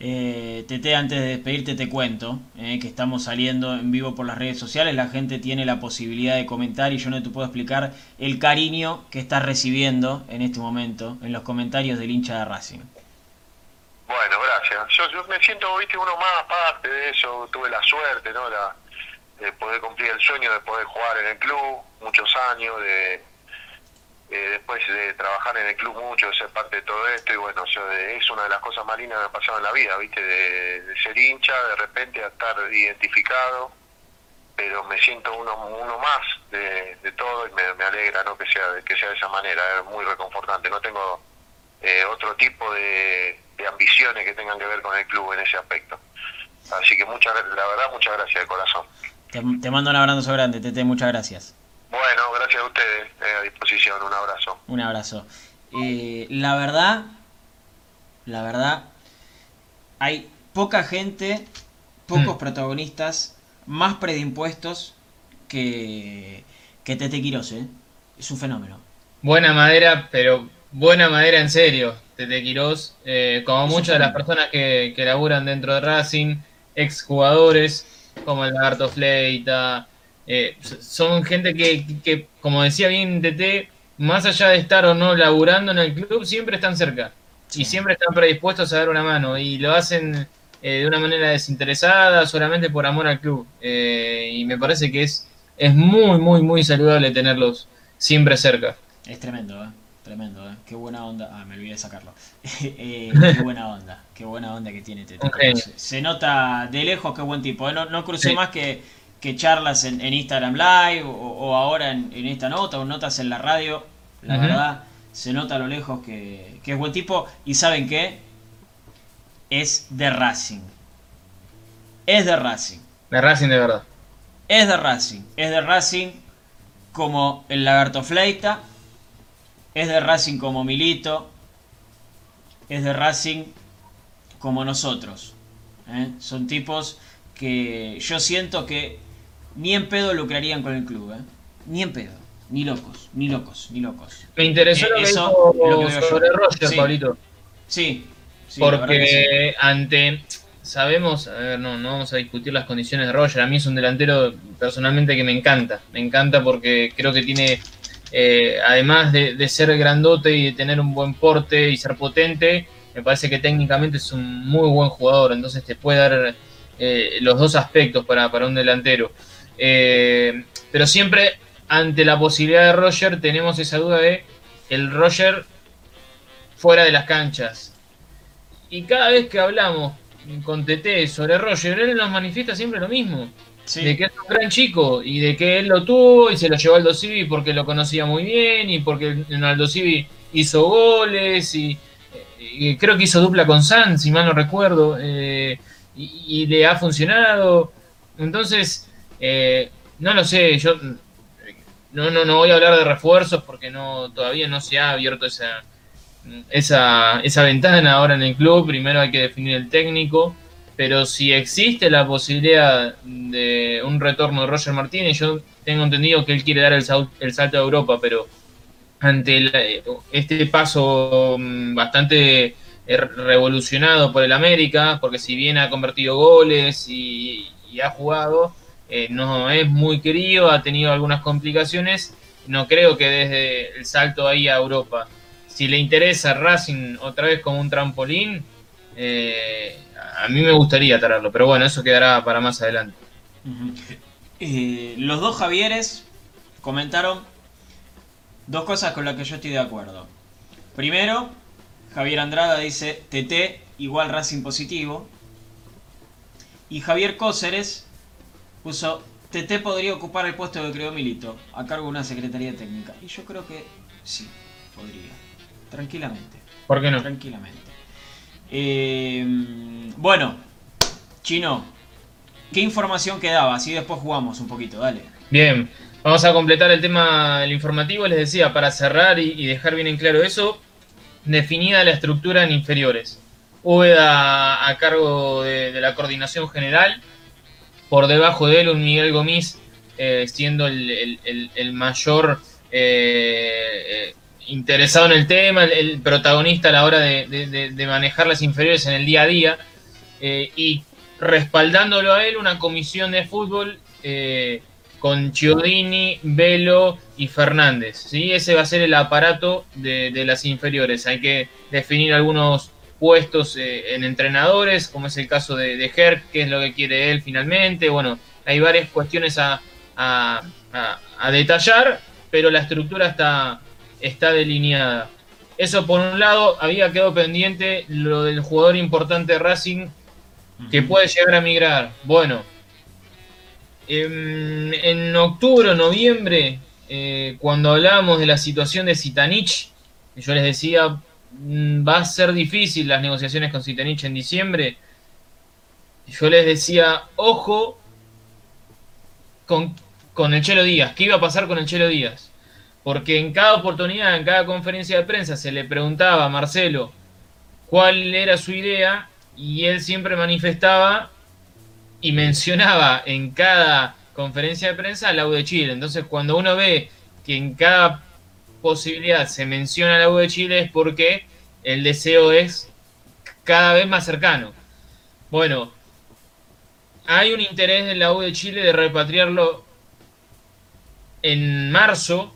S1: Eh, Tete, antes de despedirte te cuento eh, que estamos saliendo en vivo por las redes sociales, la gente tiene la posibilidad de comentar y yo no te puedo explicar el cariño que estás recibiendo en este momento en los comentarios del hincha de Racing.
S3: Bueno, gracias. Yo, yo me siento, viste, uno más parte de eso. Tuve la suerte, ¿no? La, de poder cumplir el sueño de poder jugar en el club muchos años, de eh, después de trabajar en el club mucho, de ser parte de todo esto, y bueno, yo, es una de las cosas más lindas que me ha pasado en la vida, ¿viste? De, de ser hincha, de repente a estar identificado, pero me siento uno, uno más de, de todo y me, me alegra ¿no? que, sea, que sea de esa manera, es muy reconfortante, no tengo eh, otro tipo de, de ambiciones que tengan que ver con el club en ese aspecto. Así que muchas, la verdad, muchas gracias de corazón.
S1: Te, te mando un abrazo grande, Tete, muchas gracias.
S3: Bueno, gracias a ustedes, eh, a disposición, un abrazo.
S1: Un abrazo. Eh, la verdad, la verdad, hay poca gente, pocos
S2: Mm.
S1: protagonistas más predimpuestos que, que Tete Quiroz, ¿eh? Es un fenómeno.
S2: Buena madera, pero buena madera en serio, Tete Quirós. Eh, como
S1: Es
S2: muchas de las personas que, que laburan dentro de Racing, exjugadores, como el Lagarto Fleita, eh, son gente que, que, como decía bien Tete, más allá de estar o no laburando en el club, siempre están cerca. Y siempre están predispuestos a dar una mano. Y lo hacen eh, de una manera desinteresada, solamente por amor al club. Eh, y me parece que es, es muy, muy, muy saludable tenerlos siempre cerca.
S1: Es tremendo, ¿eh? Tremendo, ¿eh? Qué buena onda. Ah, me olvidé de sacarlo. <laughs> Eh, qué buena onda. Qué buena onda que tiene Tete. Se, se nota de lejos qué buen tipo. ¿eh? No, no crucé
S2: Sí.
S1: más que, que charlas en, en Instagram Live o, o ahora en, en esta nota o notas en la radio. La verdad, se nota a lo lejos que, que es buen tipo. Y ¿saben qué? Es de Racing. Es de Racing.
S2: De Racing de verdad.
S1: Es de Racing. Es de Racing como el Lagarto Fleita. Es de Racing como Milito. Es de Racing como nosotros. ¿eh? Son tipos que yo siento que ni en pedo lucrarían con el club. ¿eh? Ni en pedo. Ni locos, ni locos, ni locos.
S2: Me interesó
S1: Eh,
S2: lo que
S1: eso lo que
S2: sobre Roger,
S1: Sí.
S2: Pablito.
S1: Sí, sí, la verdad que sí.
S2: porque ante. Sabemos, a ver, no, no vamos a discutir las condiciones de Roger. A mí es un delantero personalmente que me encanta. Me encanta porque creo que tiene, eh, además de, ser grandote y de tener un buen porte y ser potente, me parece que técnicamente es un muy buen jugador. Entonces te puede dar eh, los dos aspectos para, para un delantero. Eh, pero siempre ante la posibilidad de Roger tenemos esa duda de el Roger fuera de las canchas. Y cada vez que hablamos con TT sobre Roger, él nos manifiesta siempre lo mismo. De que es un gran chico y de que él lo tuvo y se lo llevó al Aldo Civi porque lo conocía muy bien y porque en Aldo Civi hizo goles y, creo que hizo dupla con San, si mal no recuerdo, eh, y, y le ha funcionado. Entonces, eh, no lo sé, yo no, no, no voy a hablar de refuerzos porque no todavía no se ha abierto esa, esa, esa ventana ahora en el club. Primero hay que definir el técnico. Pero si existe la posibilidad de un retorno de Roger Martínez, yo tengo entendido que él quiere dar el, sal- el salto a Europa, pero ante la- este paso mm, bastante eh, revolucionado por el América, porque si bien ha convertido goles y, ha jugado, eh, no es muy querido, ha tenido algunas complicaciones, no creo que desde el salto ahí a Europa. Si le interesa Racing otra vez como un trampolín, eh, a mí me gustaría traerlo, pero bueno, eso quedará para más adelante.
S1: Eh, los dos Javieres comentaron dos cosas con las que yo estoy de acuerdo. Primero, Javier Andrada dice TT igual Racing positivo. Y Javier Cóceres puso TT podría ocupar el puesto que creó Milito a cargo de una secretaría técnica. Y yo creo que sí, podría. Tranquilamente.
S2: ¿Por qué no?
S1: Tranquilamente. Eh, bueno, Chino, ¿qué información quedaba? Así después jugamos un poquito, dale.
S2: Bien, vamos a completar el tema del informativo. Les decía, para cerrar y, dejar bien en claro eso, definida la estructura en inferiores. Úbeda a cargo de, la coordinación general. Por debajo de él, un Miguel Gomis eh, siendo el, el- el- el mayor eh, eh, interesado en el tema, el, protagonista a la hora de, manejar las inferiores en el día a día. eh, y respaldándolo a él, una comisión de fútbol eh, con Chiodini, Velo y Fernández. ¿sí? Ese va a ser el aparato de, las inferiores. Hay que definir algunos puestos eh, en entrenadores, como es el caso de, de Herc, que es lo que quiere él finalmente. Bueno, hay varias cuestiones a detallar, pero la estructura está, está delineada. Eso por un lado, había quedado pendiente lo del jugador importante de Racing que puede llegar a migrar. Bueno, en, en octubre o noviembre, eh, cuando hablábamos de la situación de Zitanich, yo les decía, mm, va a ser difícil las negociaciones con Zitanich en diciembre. Yo les decía, ojo con, con el Chelo Díaz, ¿qué iba a pasar con el Chelo Díaz? Porque en cada oportunidad, en cada conferencia de prensa, se le preguntaba a Marcelo cuál era su idea y él siempre manifestaba y mencionaba en cada conferencia de prensa la U de Chile. Entonces, cuando uno ve que en cada posibilidad se menciona la U de Chile es porque el deseo es cada vez más cercano. Bueno, hay un interés de la U de Chile de repatriarlo en marzo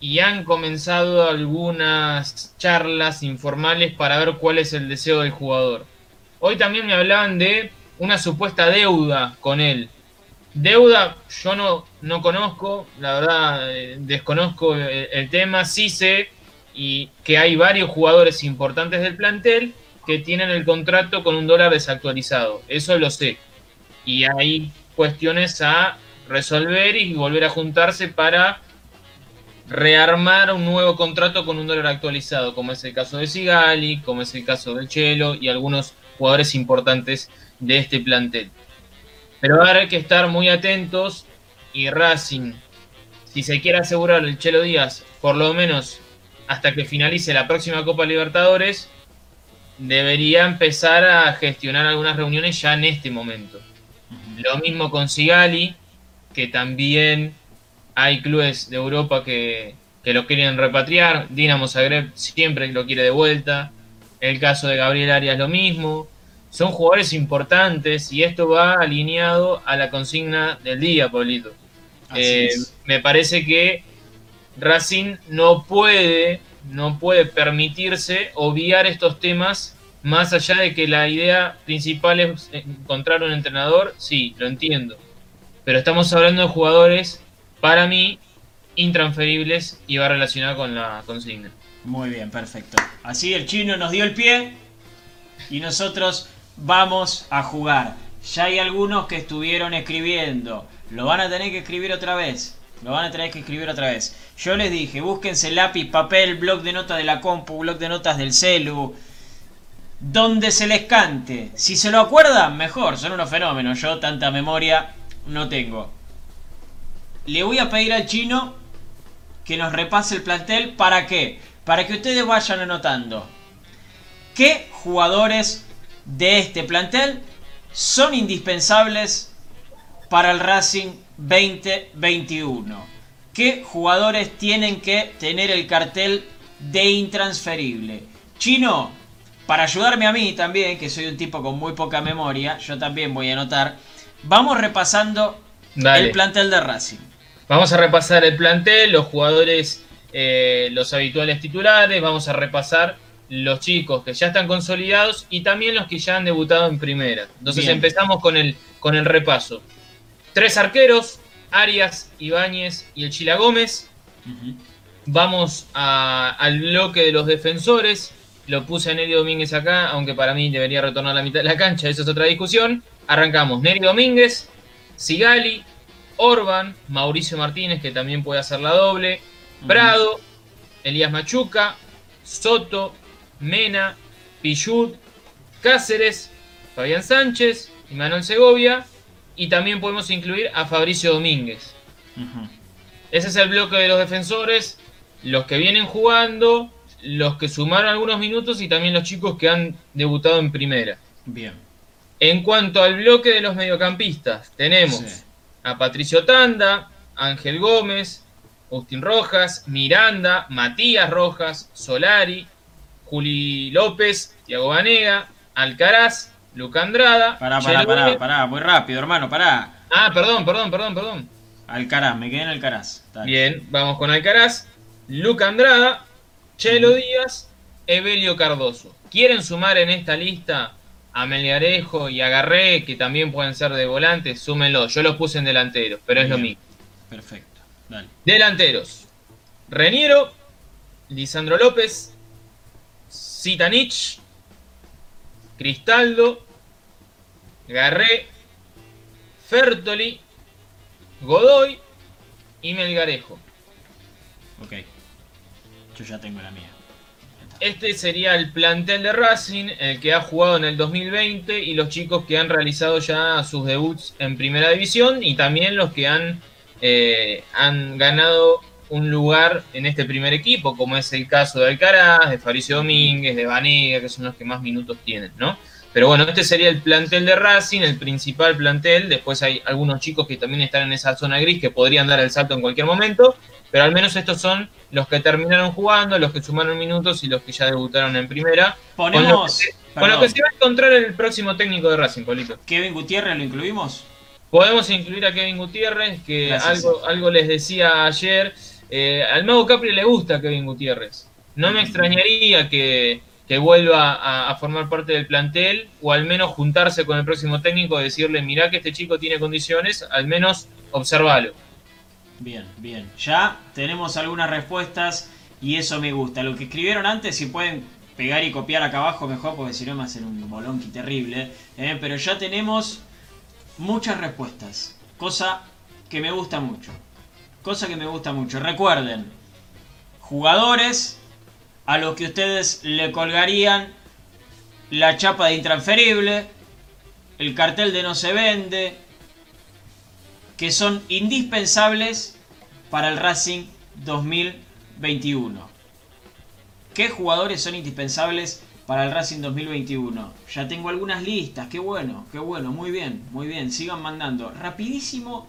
S2: y han comenzado algunas charlas informales para ver cuál es el deseo del jugador. Hoy también me hablaban de una supuesta deuda con él. Deuda yo no, no conozco, la verdad eh, desconozco el, el tema, sí sé y que hay varios jugadores importantes del plantel que tienen el contrato con un dólar desactualizado, eso lo sé. Y hay cuestiones a resolver y volver a juntarse para rearmar un nuevo contrato con un dólar actualizado, como es el caso de Sigali, como es el caso del Chelo y algunos jugadores importantes de este plantel. Pero ahora hay que estar muy atentos y Racing, si se quiere asegurar el Chelo Díaz, por lo menos hasta que finalice la próxima Copa Libertadores, debería empezar a gestionar algunas reuniones ya en este momento. Lo mismo con Sigali, que también hay clubes de Europa que, que lo quieren repatriar. Dinamo Zagreb siempre lo quiere de vuelta. El caso de Gabriel Arias lo mismo. Son jugadores importantes y esto va alineado a la consigna del día, Pablito. Eh, me parece que Racing no puede, no puede permitirse obviar estos temas más allá de que la idea principal es encontrar un entrenador, sí, lo entiendo. Pero estamos hablando de jugadores, para mí, intransferibles y va relacionado con la consigna.
S1: Muy bien, perfecto. Así el chino nos dio el pie y nosotros vamos a jugar. Ya hay algunos que estuvieron escribiendo. Lo van a tener que escribir otra vez. Lo van a tener que escribir otra vez. Yo les dije, búsquense lápiz, papel, blog de notas de la compu, blog de notas del celu. Donde se les cante. Si se lo acuerdan, mejor. Son unos fenómenos. Yo tanta memoria no tengo. Le voy a pedir al chino que nos repase el plantel. ¿Para qué? Para que ustedes vayan anotando. ¿Qué jugadores de este plantel son indispensables para el Racing 2021? ¿Qué jugadores tienen que tener el cartel de intransferible? Chino, para ayudarme a mí también, que soy un tipo con muy poca memoria, yo también voy a anotar. Vamos repasando
S2: Dale.
S1: el plantel de Racing.
S2: Vamos a repasar el plantel, los jugadores, eh, los habituales titulares, vamos a repasar los chicos que ya están consolidados y también los que ya han debutado en primera. Entonces
S1: Bien.
S2: empezamos con el, con el repaso. Tres arqueros, Arias, Ibáñez y el Chila Gómez. Vamos a- al bloque de los defensores. Lo puse a Neri Domínguez acá, aunque para mí debería retornar a la mitad de la cancha, eso es otra discusión. Arrancamos Neri Domínguez, Sigali, Orban, Mauricio Martínez, que también puede hacer la doble, Prado, Elías Machuca, Soto, Mena, Pichut, Cáceres, Fabián Sánchez y Manuel Segovia. Y también podemos incluir a Fabricio Domínguez. Ese es el bloque de los defensores, los que vienen jugando, los que sumaron algunos minutos y también los chicos que han debutado en primera.
S1: Bien.
S2: En cuanto al bloque de los mediocampistas, tenemos
S1: Sí.
S2: A Patricio Tanda, Ángel Gómez, Agustín Rojas, Miranda, Matías Rojas, Solari, Juli López, Tiago Banega, Alcaraz, Luca Andrada.
S1: Pará, pará, pará, pará, muy rápido, hermano, pará.
S2: Ah, perdón, perdón, perdón, perdón.
S1: Alcaraz, me quedé en Alcaraz.
S2: Bien, vamos con Alcaraz, Luca Andrada, Chelo Díaz, Evelio Cardoso. ¿Quieren sumar en esta lista a Melgarejo y a Garré, que también pueden ser de volantes, súmenlo. Yo los puse en delanteros, pero es lo mismo.
S1: Perfecto. Dale.
S2: Delanteros. Reniero, Lisandro López, Zitanich, Cristaldo, Garré, Fertoli, Godoy y Melgarejo.
S1: Ok. Yo ya tengo la mía.
S2: Este sería el plantel de Racing, el que ha jugado en el 2020 y los chicos que han realizado ya sus debuts en primera división y también los que han, eh, han ganado un lugar en este primer equipo, como es el caso de Alcaraz, de Fabricio Domínguez, de Vanega, que son los que más minutos tienen, ¿no? Pero bueno, este sería el plantel de Racing, el principal plantel. Después hay algunos chicos que también están en esa zona gris que podrían dar el salto en cualquier momento. Pero al menos estos son los que terminaron jugando, los que sumaron minutos y los que ya debutaron en primera. Con lo,
S1: Ponemos.
S2: que, con lo que se va a encontrar el próximo técnico de Racing, Polito.
S1: Kevin Gutiérrez lo incluimos.
S2: Podemos incluir a Kevin Gutiérrez, que
S1: Gracias.
S2: algo, algo les decía ayer. Eh, al Mago Capri le gusta Kevin Gutiérrez. No me extrañaría que, que vuelva a, formar parte del plantel o al menos juntarse con el próximo técnico y decirle, mirá que este chico tiene condiciones, al menos observalo.
S1: Bien, bien. Ya tenemos algunas respuestas y eso me gusta. Lo que escribieron antes, si pueden pegar y copiar acá abajo, mejor, porque si no me hacen un bolonqui terrible. ¿eh? Pero ya tenemos muchas respuestas. Cosa que me gusta mucho. Cosa que me gusta mucho. Recuerden, jugadores a los que ustedes le colgarían la chapa de intransferible, el cartel de no se vende, que son indispensables para el Racing 2021. ¿Qué jugadores son indispensables para el Racing 2021? Ya tengo algunas listas, qué bueno, qué bueno, muy bien, muy bien, sigan mandando. Rapidísimo,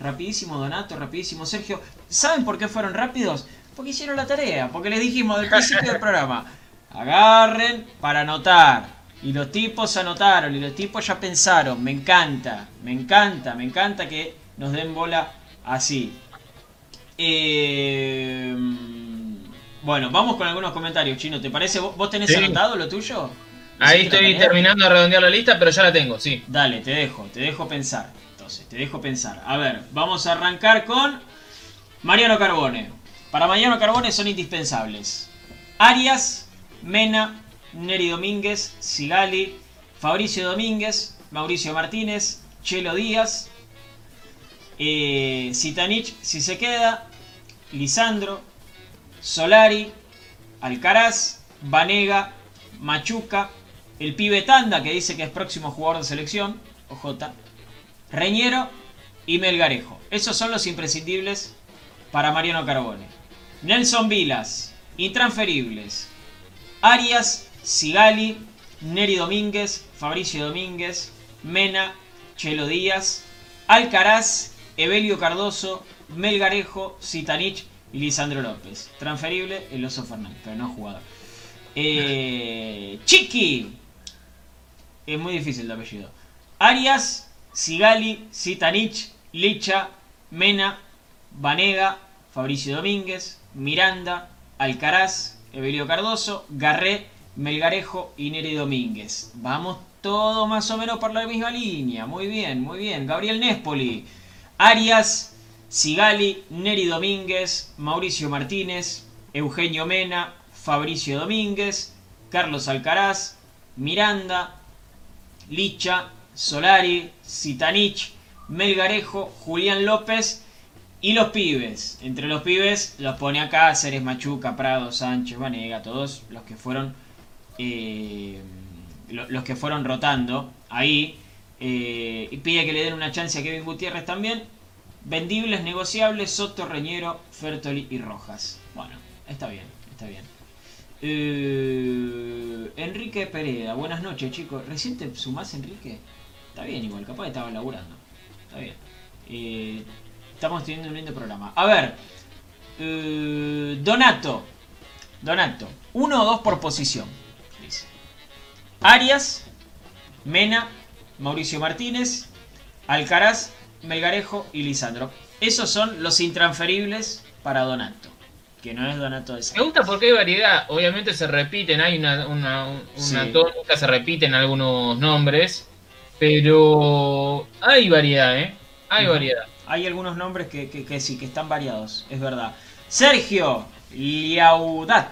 S1: rapidísimo Donato, rapidísimo Sergio. ¿Saben por qué fueron rápidos? Porque hicieron la tarea, porque les dijimos del principio del programa, agarren para anotar. Y los tipos anotaron, y los tipos ya pensaron, me encanta, me encanta, me encanta que nos den bola así. Eh, bueno, vamos con algunos comentarios, Chino. ¿Te parece? ¿Vos, tenés
S2: Sí.
S1: anotado lo tuyo?
S2: Ahí
S1: ¿Hiciste la
S2: estoy terminando de redondear la lista, pero ya la tengo, sí.
S1: Dale, te dejo, te dejo pensar. Entonces, te dejo pensar. A ver, vamos a arrancar con Mariano Carbone. Para Mariano Carbone son indispensables. Arias, Mena, Neri Domínguez, Sigali, Fabricio Domínguez, Mauricio Martínez, Chelo Díaz, eh, Zitanich si se queda, Lisandro, Solari, Alcaraz, Vanega, Machuca, el pibe Tanda, que dice que es próximo jugador de selección, OJ, Reñero y Melgarejo. Esos son los imprescindibles para Mariano Carbone. Nelson Vilas, intransferibles. Arias, Sigali, Neri Domínguez, Fabricio Domínguez, Mena, Chelo Díaz, Alcaraz, Evelio Cardoso, Melgarejo, Zitanich y Lisandro López. Transferible el Oso Fernández, pero no jugador. Eh, <laughs> Chiqui. Es muy difícil de apellido. Arias, Sigali, Zitanich, Licha, Mena, Vanega, Fabricio Domínguez, Miranda, Alcaraz, Evelio Cardoso, Garré, Melgarejo y Neri Domínguez. Vamos todo más o menos por la misma línea. Muy bien, muy bien. Gabriel Nespoli. Arias, Sigali, Neri Domínguez, Mauricio Martínez, Eugenio Mena, Fabricio Domínguez, Carlos Alcaraz, Miranda, Licha, Solari, Zitanich, Melgarejo, Julián López y los pibes. Entre los pibes los pone acá Ceres Machuca, Prado, Sánchez, Vanega, todos los que fueron eh, lo- los que fueron rotando ahí. Eh, y pide que le den una chance a Kevin Gutiérrez también. Vendibles, negociables, Soto, Reñero, Fertoli y Rojas. Bueno, está bien, está bien. Eh, Enrique Pereda, buenas noches chicos. ¿Recién te sumás Enrique? Está bien igual, capaz estaba laburando. Está bien. Estamos teniendo un lindo programa. A ver, eh, Donato. Donato, uno o dos por posición. Dice. Arias, Mena, Mauricio Martínez, Alcaraz, Melgarejo y Lisandro. Esos son los intransferibles para Donato. que no es Donato de
S2: Me gusta porque hay variedad. Obviamente se repiten, hay una, una, una
S1: Sí.
S2: tónica, se repiten algunos nombres. Pero hay variedad, ¿eh? Hay variedad.
S1: Hay algunos nombres que, que- que sí, que están variados, es verdad. Sergio Liaudat.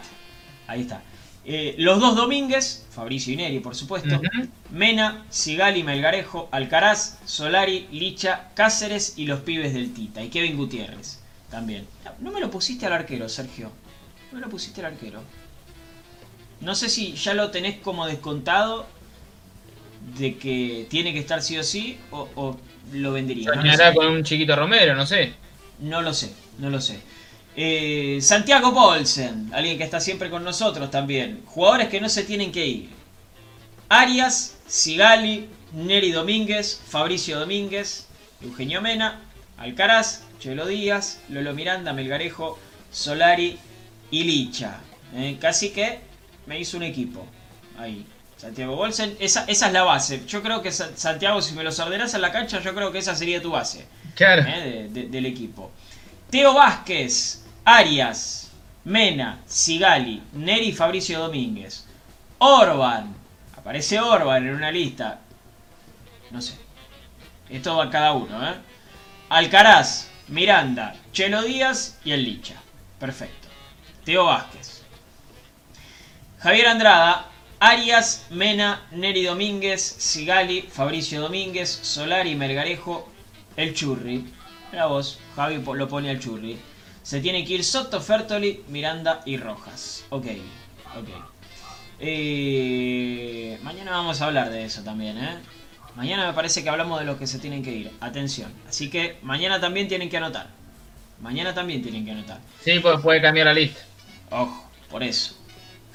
S1: Ahí está. Eh, los dos Domínguez, Fabricio y Neri, por supuesto.
S2: Ujú.
S1: Mena, Sigali, Melgarejo, Alcaraz, Solari, Licha, Cáceres y los pibes del Tita. Y Kevin Gutiérrez también. No me lo pusiste al arquero, Sergio. No me lo pusiste al arquero. No sé si ya lo tenés como descontado de que tiene que estar sí o sí o, o lo vendería. No lo
S2: con un chiquito Romero, no sé.
S1: No lo sé, no lo sé. Eh, Santiago Bolsen, alguien que está siempre con nosotros también. Jugadores que no se tienen que ir. Arias, Sigali, Neri Domínguez, Fabricio Domínguez, Eugenio Mena, Alcaraz, Chelo Díaz, Lolo Miranda, Melgarejo, Solari y Licha. Eh, casi que me hizo un equipo. Ahí. Santiago Bolsen, esa, esa es la base. Yo creo que Sa- Santiago, si me los ordenás en la cancha, yo creo que esa sería tu base
S2: Claro.
S1: eh, de- de- del equipo. Teo Vázquez, Arias, Mena, Sigali, Neri Fabricio Domínguez. Orban, aparece Orban en una lista. No sé. Esto va cada uno, ¿eh? Alcaraz, Miranda, Chelo Díaz y el Licha. Perfecto. Teo Vázquez. Javier Andrada, Arias, Mena, Neri Domínguez, Sigali, Fabricio Domínguez, Solari, Melgarejo, el Churri. Mira vos, Javi lo pone al Churri. Se tiene que ir Soto, Fertoli, Miranda y Rojas. Ok, ok. Eh, mañana vamos a hablar de eso también, ¿eh? Mañana me parece que hablamos de los que se tienen que ir. Atención. Así que mañana también tienen que anotar. Mañana también tienen que anotar.
S2: Sí, pues puede cambiar la lista.
S1: Ojo, por eso.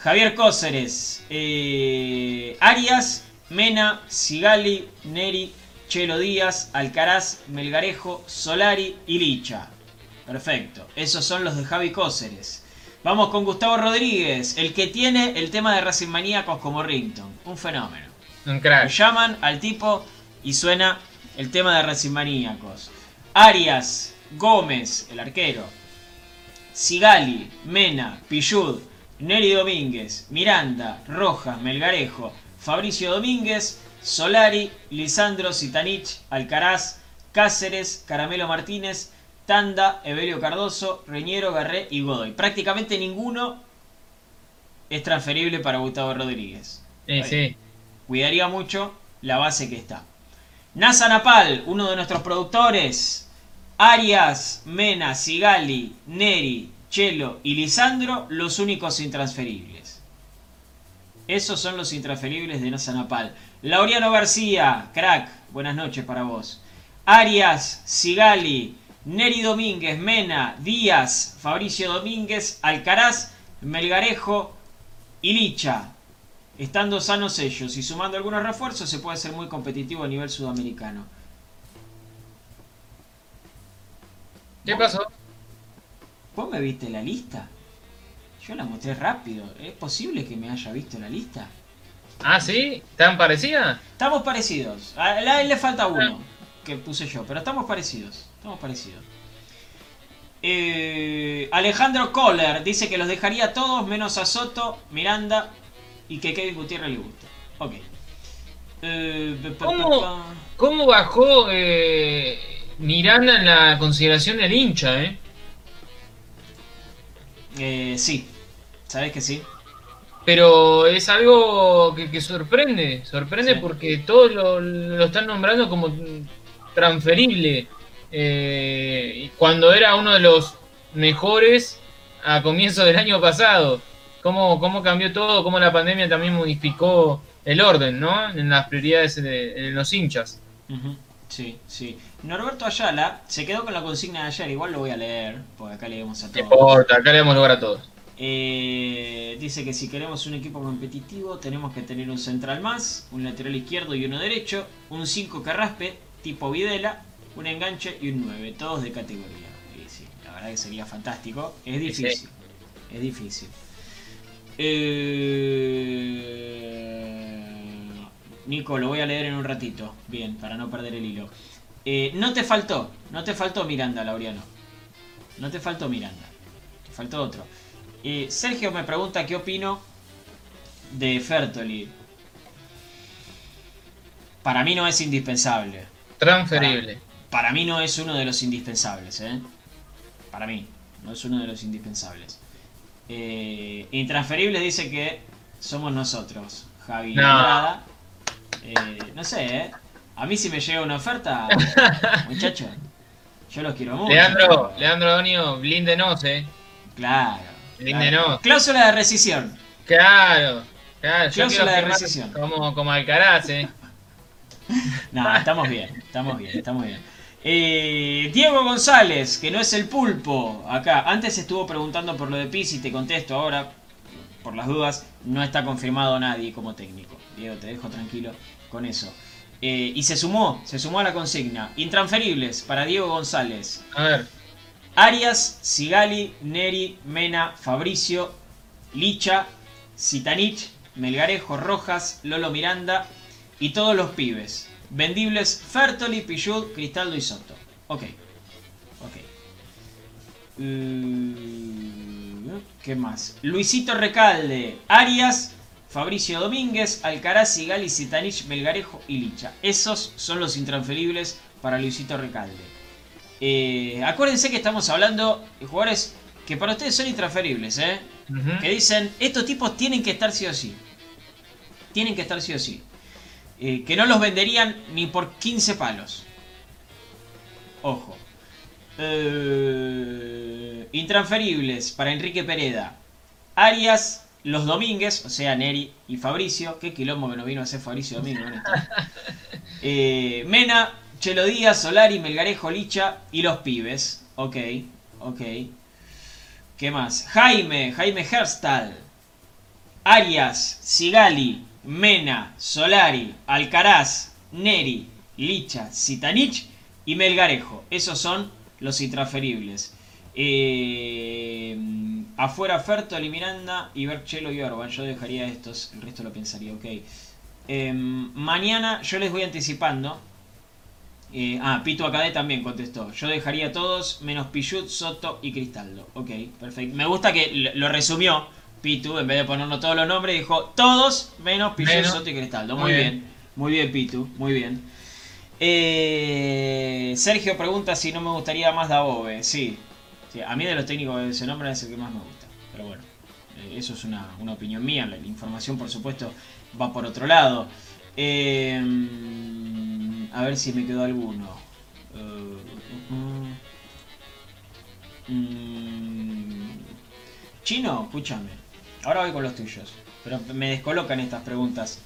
S1: Javier Cóceres, eh, Arias, Mena, Sigali, Neri, Chelo Díaz, Alcaraz, Melgarejo, Solari y Licha. Perfecto. Esos son los de Javi Cóceres. Vamos con Gustavo Rodríguez, el que tiene el tema de Racing Maníacos como rington. Un fenómeno.
S2: Un
S1: Lo
S2: crack.
S1: llaman al tipo y suena el tema de Racing Maníacos. Arias, Gómez, el arquero. Sigali, Mena, Pillud, Neri Domínguez, Miranda, Rojas, Melgarejo, Fabricio Domínguez, Solari, Lisandro Sitanich, Alcaraz, Cáceres, Caramelo Martínez, Tanda, Evelio Cardoso, Reñero, Garré y Godoy. Prácticamente ninguno es transferible para Gustavo Rodríguez.
S2: Sí, sí.
S1: Cuidaría mucho la base que está. NASA Napal, uno de nuestros productores. Arias, Mena, Sigali, Neri, Chelo y Lisandro, los únicos intransferibles. Esos son los intransferibles de NASA Napal. Laureano García, crack, buenas noches para vos. Arias, Sigali, Neri Domínguez, Mena, Díaz, Fabricio Domínguez, Alcaraz, Melgarejo y Licha. Estando sanos ellos y sumando algunos refuerzos se puede ser muy competitivo a nivel sudamericano.
S2: ¿Qué pasó?
S1: ¿Vos me viste la lista? Yo la mostré rápido. ¿Es posible que me haya visto la lista?
S2: Ah, sí. ¿Tan parecida?
S1: Estamos parecidos. A a él le falta uno que puse yo, pero estamos parecidos. Estamos parecidos. Eh, Alejandro Kohler dice que los dejaría a todos menos a Soto, Miranda y que Kevin Gutiérrez le gusta. Ok. Eh,
S2: ¿Cómo? ¿Cómo bajó eh, Miranda en la consideración del hincha, eh?
S1: Eh, sí. ¿Sabes que sí?
S2: Pero es algo que, que sorprende, sorprende
S1: Sí.
S2: porque todos lo, lo están nombrando como transferible. eh, cuando era uno de los mejores a comienzo del año pasado. Cómo, cómo cambió todo, cómo la pandemia también modificó el orden, ¿no? En las prioridades de, en los hinchas.
S1: Ujú, Sí, sí. Norberto Ayala se quedó con la consigna de ayer, igual lo voy a leer, porque acá leemos a
S2: No
S1: todos.
S2: importa, acá le damos lugar a todos.
S1: Eh, dice que si queremos un equipo competitivo tenemos que tener un central más, un lateral izquierdo y uno derecho, un 5 que raspe, tipo Videla, un enganche y un 9, todos de categoría. Y sí, la verdad que sería fantástico. Es difícil, es difícil. Eh, Nico, lo voy a leer en un ratito, bien, para no perder el hilo. Eh, no te faltó, no te faltó Miranda, Laureano. No te faltó Miranda. faltó otro. Eh, Sergio me pregunta qué opino de Fertoli. Para mí no es indispensable.
S2: Transferible.
S1: Para mí no es uno de los indispensables, ¿eh? Para mí, no es uno de los indispensables. Eh, intransferibles dice que somos nosotros, Javi
S2: No.
S1: Andrada. Eh, no sé, ¿eh? A mí si me llega una oferta, <laughs> muchachos, yo los quiero mucho.
S2: Leandro, Leandro Donio, blíndenos, eh.
S1: Claro.
S2: Blíndenos.
S1: claro. Cláusula de rescisión.
S2: Claro. Claro,
S1: Cláusula de rescisión.
S2: como, como Alcaraz, eh. <laughs>
S1: No, estamos bien, estamos bien, estamos bien. Eh, Diego González, que no es el pulpo, acá. Antes estuvo preguntando por lo de Pizzi, te contesto ahora, por las dudas, no está confirmado nadie como técnico. Diego, te dejo tranquilo con eso. Eh, y se sumó, se sumó a la consigna. Intransferibles para Diego González.
S2: A ver.
S1: Arias, Sigali, Neri, Mena, Fabricio, Licha, Sitanich, Melgarejo, Rojas, Lolo Miranda y todos los pibes. Vendibles Fertoli, Pichud, Cristaldo y Soto. Ok. Ok. Mm, ¿Qué más? Luisito Recalde, Arias, Fabricio Domínguez, Alcaraz, Sigali, Sitanich, Melgarejo y Licha. Esos son los intransferibles para Luisito Recalde. Eh, acuérdense que estamos hablando de jugadores que para ustedes son intransferibles, ¿eh? Que dicen, estos tipos tienen que estar sí o sí. Tienen que estar sí o sí. Eh, que no los venderían ni por 15 palos. Ojo. Eh, intransferibles para Enrique Pereda. Arias, los Domínguez, o sea, Neri y Fabricio. Qué quilombo que no vino a hacer Fabricio Domingo. en esto. <laughs> Eh, Mena, Chelo Díaz, Solari, Melgarejo, Licha y los pibes. Ok, ok. ¿Qué más? Jaime, Jaime Herstal. Arias, Sigali, Mena, Solari, Alcaraz, Neri, Licha, Sitanich y Melgarejo. Esos son los intransferibles. Eh, afuera Fertoli, Miranda y Berchelo y Orban. Yo dejaría estos, el resto lo pensaría, ok. Eh, mañana yo les voy anticipando. Eh, ah, Pito Acadé también contestó. Yo dejaría todos menos Pichut, Soto y Cristaldo. Ok, perfecto. Me gusta que lo- resumió Pitu, en vez de ponernos todos los nombres, dijo todos menos Pichut,
S2: Menos.
S1: Soto y Cristaldo. Muy,
S2: Muy
S1: bien.
S2: bien.
S1: muy bien Pitu, muy bien. Eh, Sergio pregunta si no me gustaría más Dabove. Sí. A mí de los técnicos de ese nombre es el que más me gusta. Pero bueno, eh, eso es una, una opinión mía. La, información, por supuesto, va por otro lado. Eh, a ver si me quedó alguno. Eh, mm, mm, Chino, escúchame. Ahora voy con los tuyos. Pero me descolocan estas preguntas.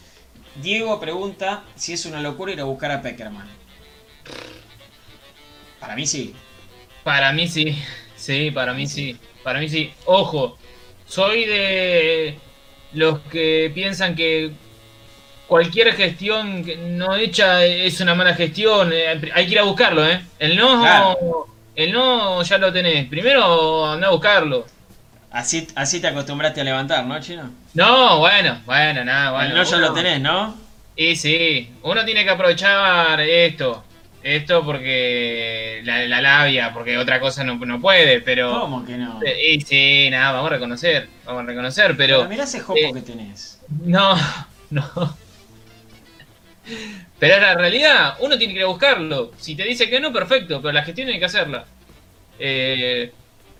S1: Diego pregunta si es una locura ir a buscar a Peckerman. Para mí sí.
S2: Para mí sí, sí, para mí sí, para mí sí. Ojo, soy de los que piensan que cualquier gestión no hecha es una mala gestión. Eh, Hay que ir a buscarlo, ¿eh? El no,
S1: Claro.
S2: el no ya lo tenés. Primero anda a buscarlo.
S1: Así, así te acostumbraste a levantar, ¿no, Chino?
S2: No, bueno, bueno, nada, bueno.
S1: El no ya
S2: uno-
S1: lo tenés, ¿no?
S2: Y sí, uno tiene que aprovechar esto. Esto porque la, la labia, porque otra cosa no, no puede, pero...
S1: ¿Cómo que no?
S2: Y sí, nada, vamos a reconocer, vamos a reconocer, pero...
S1: Pero mirá ese jopo
S2: eh,
S1: que tenés.
S2: No, <laughs> no. Pero en la realidad, uno tiene que ir a buscarlo. Si te dice que no, perfecto, pero la gestión hay que hacerla. Eh,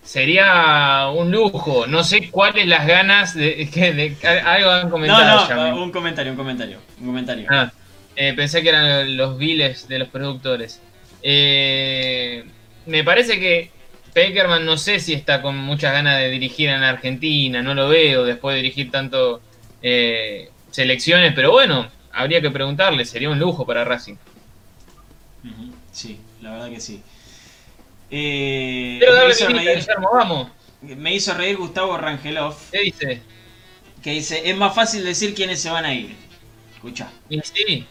S2: sería un lujo. No sé cuáles las ganas de <laughs> que algo han comentado ya.
S1: no, un comentario, un comentario. Un comentario.
S2: Ah, eh, pensé que eran los viles de los productores. Eh, me parece que Peckerman no sé si está con muchas ganas de dirigir en Argentina, no lo veo después de dirigir tanto eh, selecciones, pero bueno, habría que preguntarle, sería un lujo para Racing.
S1: Sí, la verdad que sí. Eh,
S2: Quiero
S1: me,
S2: darle
S1: hizo
S2: vinita,
S1: reír,
S2: Guillermo, vamos.
S1: me hizo reír Gustavo Rangelov,
S2: ¿Qué dice?
S1: que dice, es más fácil decir quiénes se van a ir. Escucha.
S2: Y sí,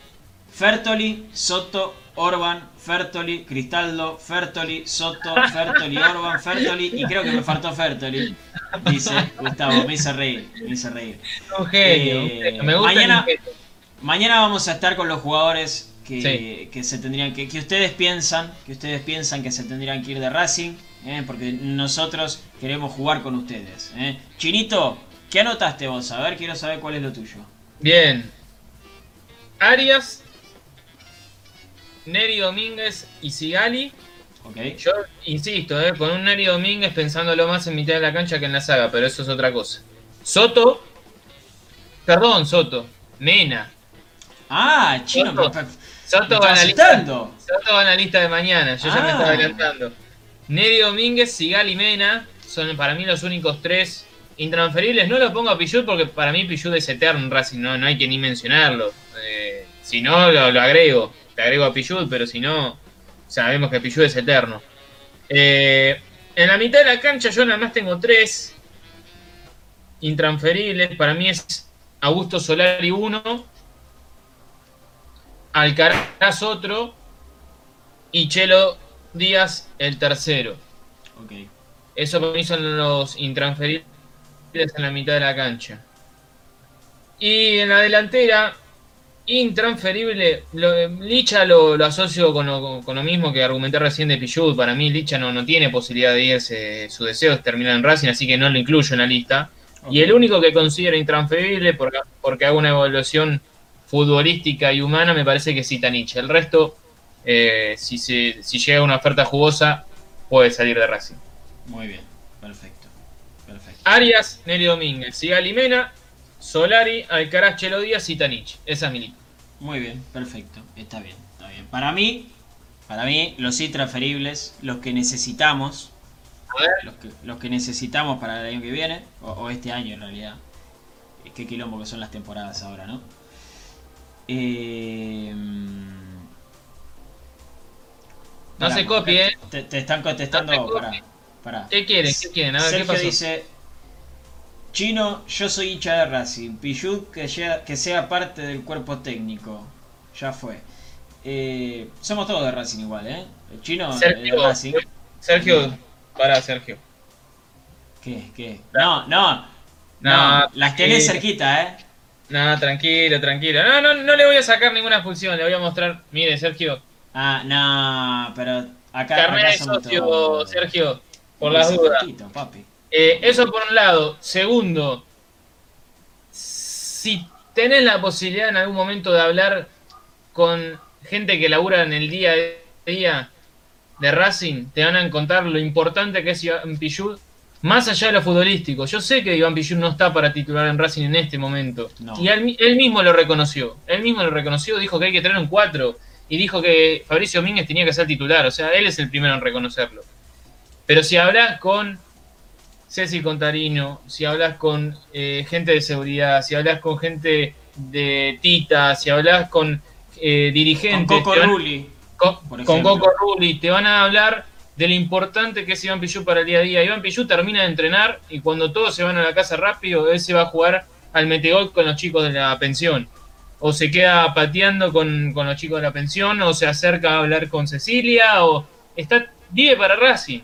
S1: Fertoli, Soto, Orban, Fertoli, Cristaldo, Fertoli, Soto, Fertoli, Orban, Fertoli, y creo que me faltó Fertoli. Dice Gustavo, me hizo reír, me hizo reír.
S2: un genio,
S1: Eh.
S2: Me gusta
S1: mañana-. Mañana vamos a estar con los jugadores que que,
S2: Sí.
S1: que se tendrían que, que ustedes piensan, que ustedes piensan que se tendrían que ir de Racing, ¿eh? porque nosotros queremos jugar con ustedes. ¿eh? Chinito, ¿qué anotaste vos? A ver, quiero saber cuál es lo tuyo.
S2: Bien. Arias, Neri Domínguez y Sigali.
S1: ¿Ok?
S2: Yo insisto, eh, con un Neri Domínguez pensándolo más en mitad de la cancha que en la saga, pero eso es otra cosa. Soto. Perdón, Soto. Mena.
S1: Ah, chino,
S2: Soto.
S1: me, me
S2: Soto la lista. Soto va en la lista de mañana, yo ya me
S1: Ah.
S2: estaba adelantando. Neri Domínguez, Sigali y Mena son para mí los únicos tres intransferibles. No lo pongo a Pichut porque para mí Pichut es eterno Racing, no, no hay que ni mencionarlo. Si no, lo, lo agrego. Le agrego a Pichut, pero si no, sabemos que Pichut es eterno. Eh, en la mitad de la cancha yo nada más tengo tres intransferibles. Para mí es Augusto Solari uno, Alcaraz otro y Chelo Díaz el tercero.
S1: Ok.
S2: Eso para mí son los intransferibles en la mitad de la cancha. Y en la delantera, intransferible, lo- Licha lo, lo asocio con lo, con lo mismo que argumenté recién de Pichud. Para mí Licha no, no tiene posibilidad de irse, su deseo es terminar en Racing, así que no lo incluyo en la lista. Y el único que considero intransferible, porque, porque hago una evaluación futbolística y humana, me parece que es Zitanich. El resto, eh, si, se, si llega una oferta jugosa, puede salir de Racing.
S1: Muy bien, perfecto. Perfecto.
S2: Arias, Nelly Domínguez, Sigali Mena, Solari, Alcaraz, Chelo Díaz y Tanich. Esa es mi lista.
S1: Muy bien, perfecto. Está bien, está bien. Para mí, para mí, los intransferibles, los que necesitamos,
S2: A ver.
S1: los que, los que necesitamos para el año que viene, o, o este año en realidad. Es que quilombo que son las temporadas ahora, ¿no? Eh,
S2: No
S1: pará,
S2: se copie, ¿eh?
S1: Te, te están contestando.
S2: No
S1: pará.
S2: ¿Qué quieren? ¿Qué quieren? A ver, ¿qué pasó?
S1: dice: Chino, yo soy hincha de Racing. Piyut, que, sea- que sea parte del cuerpo técnico. Ya fue. Eh, somos todos de Racing igual, ¿eh? El chino es de
S2: Sergio,
S1: Racing.
S2: Sergio, para Sergio.
S1: ¿Qué? ¿Qué? No, no. No,
S2: No,
S1: las tenés cerquita, ¿eh?
S2: No, tranquilo, tranquilo. No, no, no le voy a sacar ninguna función. Le voy a mostrar. Mire, Sergio.
S1: Ah, no, pero acá.
S2: Carnet
S1: acá somos
S2: socio,
S1: todos.
S2: Sergio. Por las dudas.
S1: papi.
S2: Eh, eso por un lado. Segundo, si tenés la posibilidad en algún momento de hablar con gente que labura en el día a día de Racing, te van a contar lo importante que es Iván Pichud, más allá de lo futbolístico. Yo sé que Iván Pichud no está para titular en Racing en este momento.
S1: No.
S2: Y él mismo lo reconoció. Él mismo lo reconoció, dijo que hay que tener un 4 y dijo que Fabricio Domínguez tenía que ser titular. O sea, él es el primero en reconocerlo. Pero si hablas con Ceci Contarino, si hablas con eh, gente de seguridad, si hablas con gente de Tita, si hablas con eh,
S1: Con
S2: dirigentes,
S1: Coco
S2: te van-
S1: Rulli.
S2: con, con. Coco Rulli, te van a hablar de lo importante que es Iván Pichú para el día a día. Iván Pichú termina de entrenar y cuando todos se van a la casa rápido, él se va a jugar al metegol con los chicos de la pensión. O se queda pateando con, con los chicos de la pensión, o se acerca a hablar con Cecilia, o está vive para Racing.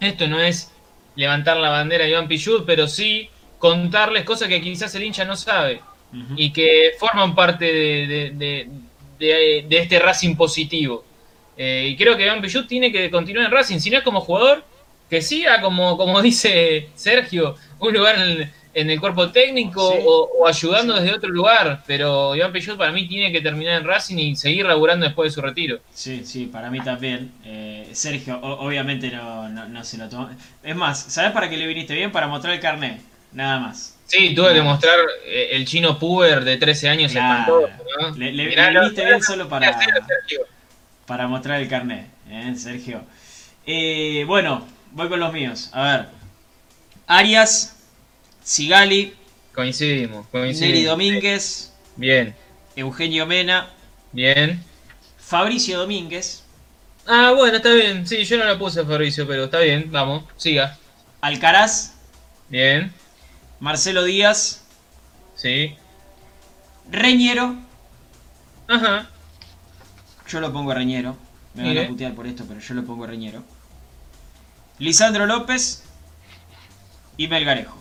S2: Esto no es levantar la bandera de Iván Pichud, pero sí contarles cosas que quizás el hincha no sabe y que forman parte de, de- de- de- de este Racing positivo. Eh, y creo que Iván Pichut tiene que continuar en Racing, si no es como jugador, que siga, como, como <laughs> dice Sergio, un lugar en, en el cuerpo técnico
S1: Sí.
S2: o, o ayudando desde otro lugar. Pero Iván Pichut para mí tiene que terminar en Racing y seguir laburando después de su retiro.
S1: Sí, sí, para mí también. Eh, Sergio, o- obviamente no, no, no se lo tomó. Es más, ¿sabes para qué le viniste bien? Para mostrar el carnet. Nada más.
S2: Sí, tuve que mostrar eh, el chino puber de 13 años
S1: Claro.
S2: espantoso, ¿no?
S1: Le, le-
S2: Mirá,
S1: le
S2: no,
S1: viniste bien solo para, para mostrar el carnet, ¿eh, Sergio? Eh, bueno, voy con los míos. A ver. Arias, Sigali,
S2: Coincidimos,
S1: Neri
S2: coincidimos.
S1: Domínguez,
S2: Bien,
S1: Eugenio Mena,
S2: bien.
S1: Fabricio Domínguez,
S2: Ah, bueno, está bien. Sí, yo no la puse a Fabricio, pero está bien. Vamos, siga.
S1: Alcaraz,
S2: Bien,
S1: Marcelo Díaz,
S2: sí.
S1: Reñero.
S2: Ajá.
S1: Yo lo pongo a Reñero. Me van a putear por esto, pero yo lo pongo a Reñero. Lisandro López y Melgarejo.